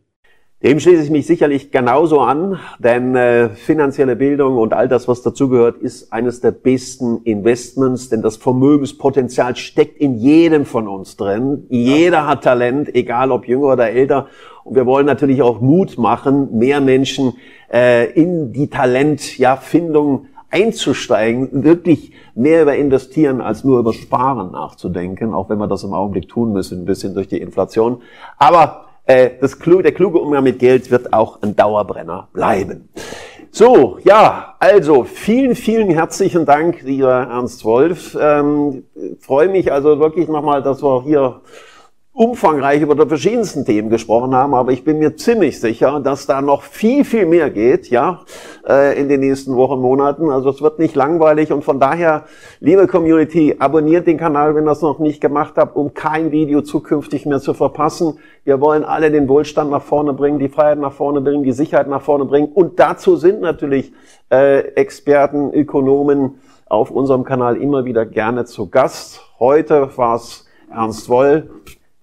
Dem schließe ich mich sicherlich genauso an, denn äh, finanzielle Bildung und all das, was dazugehört, ist eines der besten Investments, denn das Vermögenspotenzial steckt in jedem von uns drin. Jeder hat Talent, egal ob jünger oder älter. Und wir wollen natürlich auch Mut machen, mehr Menschen äh, in die Talentfindung ja, einzusteigen, wirklich mehr über investieren als nur über Sparen nachzudenken, auch wenn wir das im Augenblick tun müssen, ein bisschen durch die Inflation. Aber das Klu der kluge Umgang mit Geld wird auch ein Dauerbrenner bleiben. So, ja, also vielen, vielen herzlichen Dank, lieber Ernst Wolf. Ähm, freue mich also wirklich nochmal, dass wir hier umfangreich über die verschiedensten Themen gesprochen haben, aber ich bin mir ziemlich sicher, dass da noch viel, viel mehr geht, ja, äh, in den nächsten Wochen, Monaten. Also es wird nicht langweilig und von daher, liebe Community, abonniert den Kanal, wenn ihr das noch nicht gemacht habt, um kein Video zukünftig mehr zu verpassen. Wir wollen alle den Wohlstand nach vorne bringen, die Freiheit nach vorne bringen, die Sicherheit nach vorne bringen und dazu sind natürlich äh, Experten, Ökonomen auf unserem Kanal immer wieder gerne zu Gast. Heute war es Ernst Woll.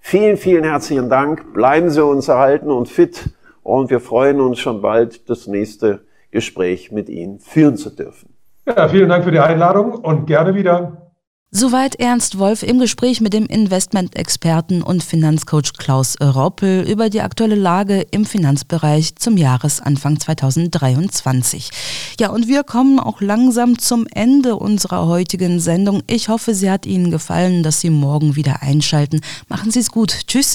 Vielen, vielen herzlichen Dank. Bleiben Sie uns erhalten und fit. Und wir freuen uns schon bald, das nächste Gespräch mit Ihnen führen zu dürfen.
Ja, vielen Dank für die Einladung und gerne wieder.
Soweit Ernst Wolf im Gespräch mit dem Investmentexperten und Finanzcoach Klaus Roppel über die aktuelle Lage im Finanzbereich zum Jahresanfang 2023. Ja, und wir kommen auch langsam zum Ende unserer heutigen Sendung. Ich hoffe, sie hat Ihnen gefallen, dass Sie morgen wieder einschalten. Machen Sie es gut. Tschüss.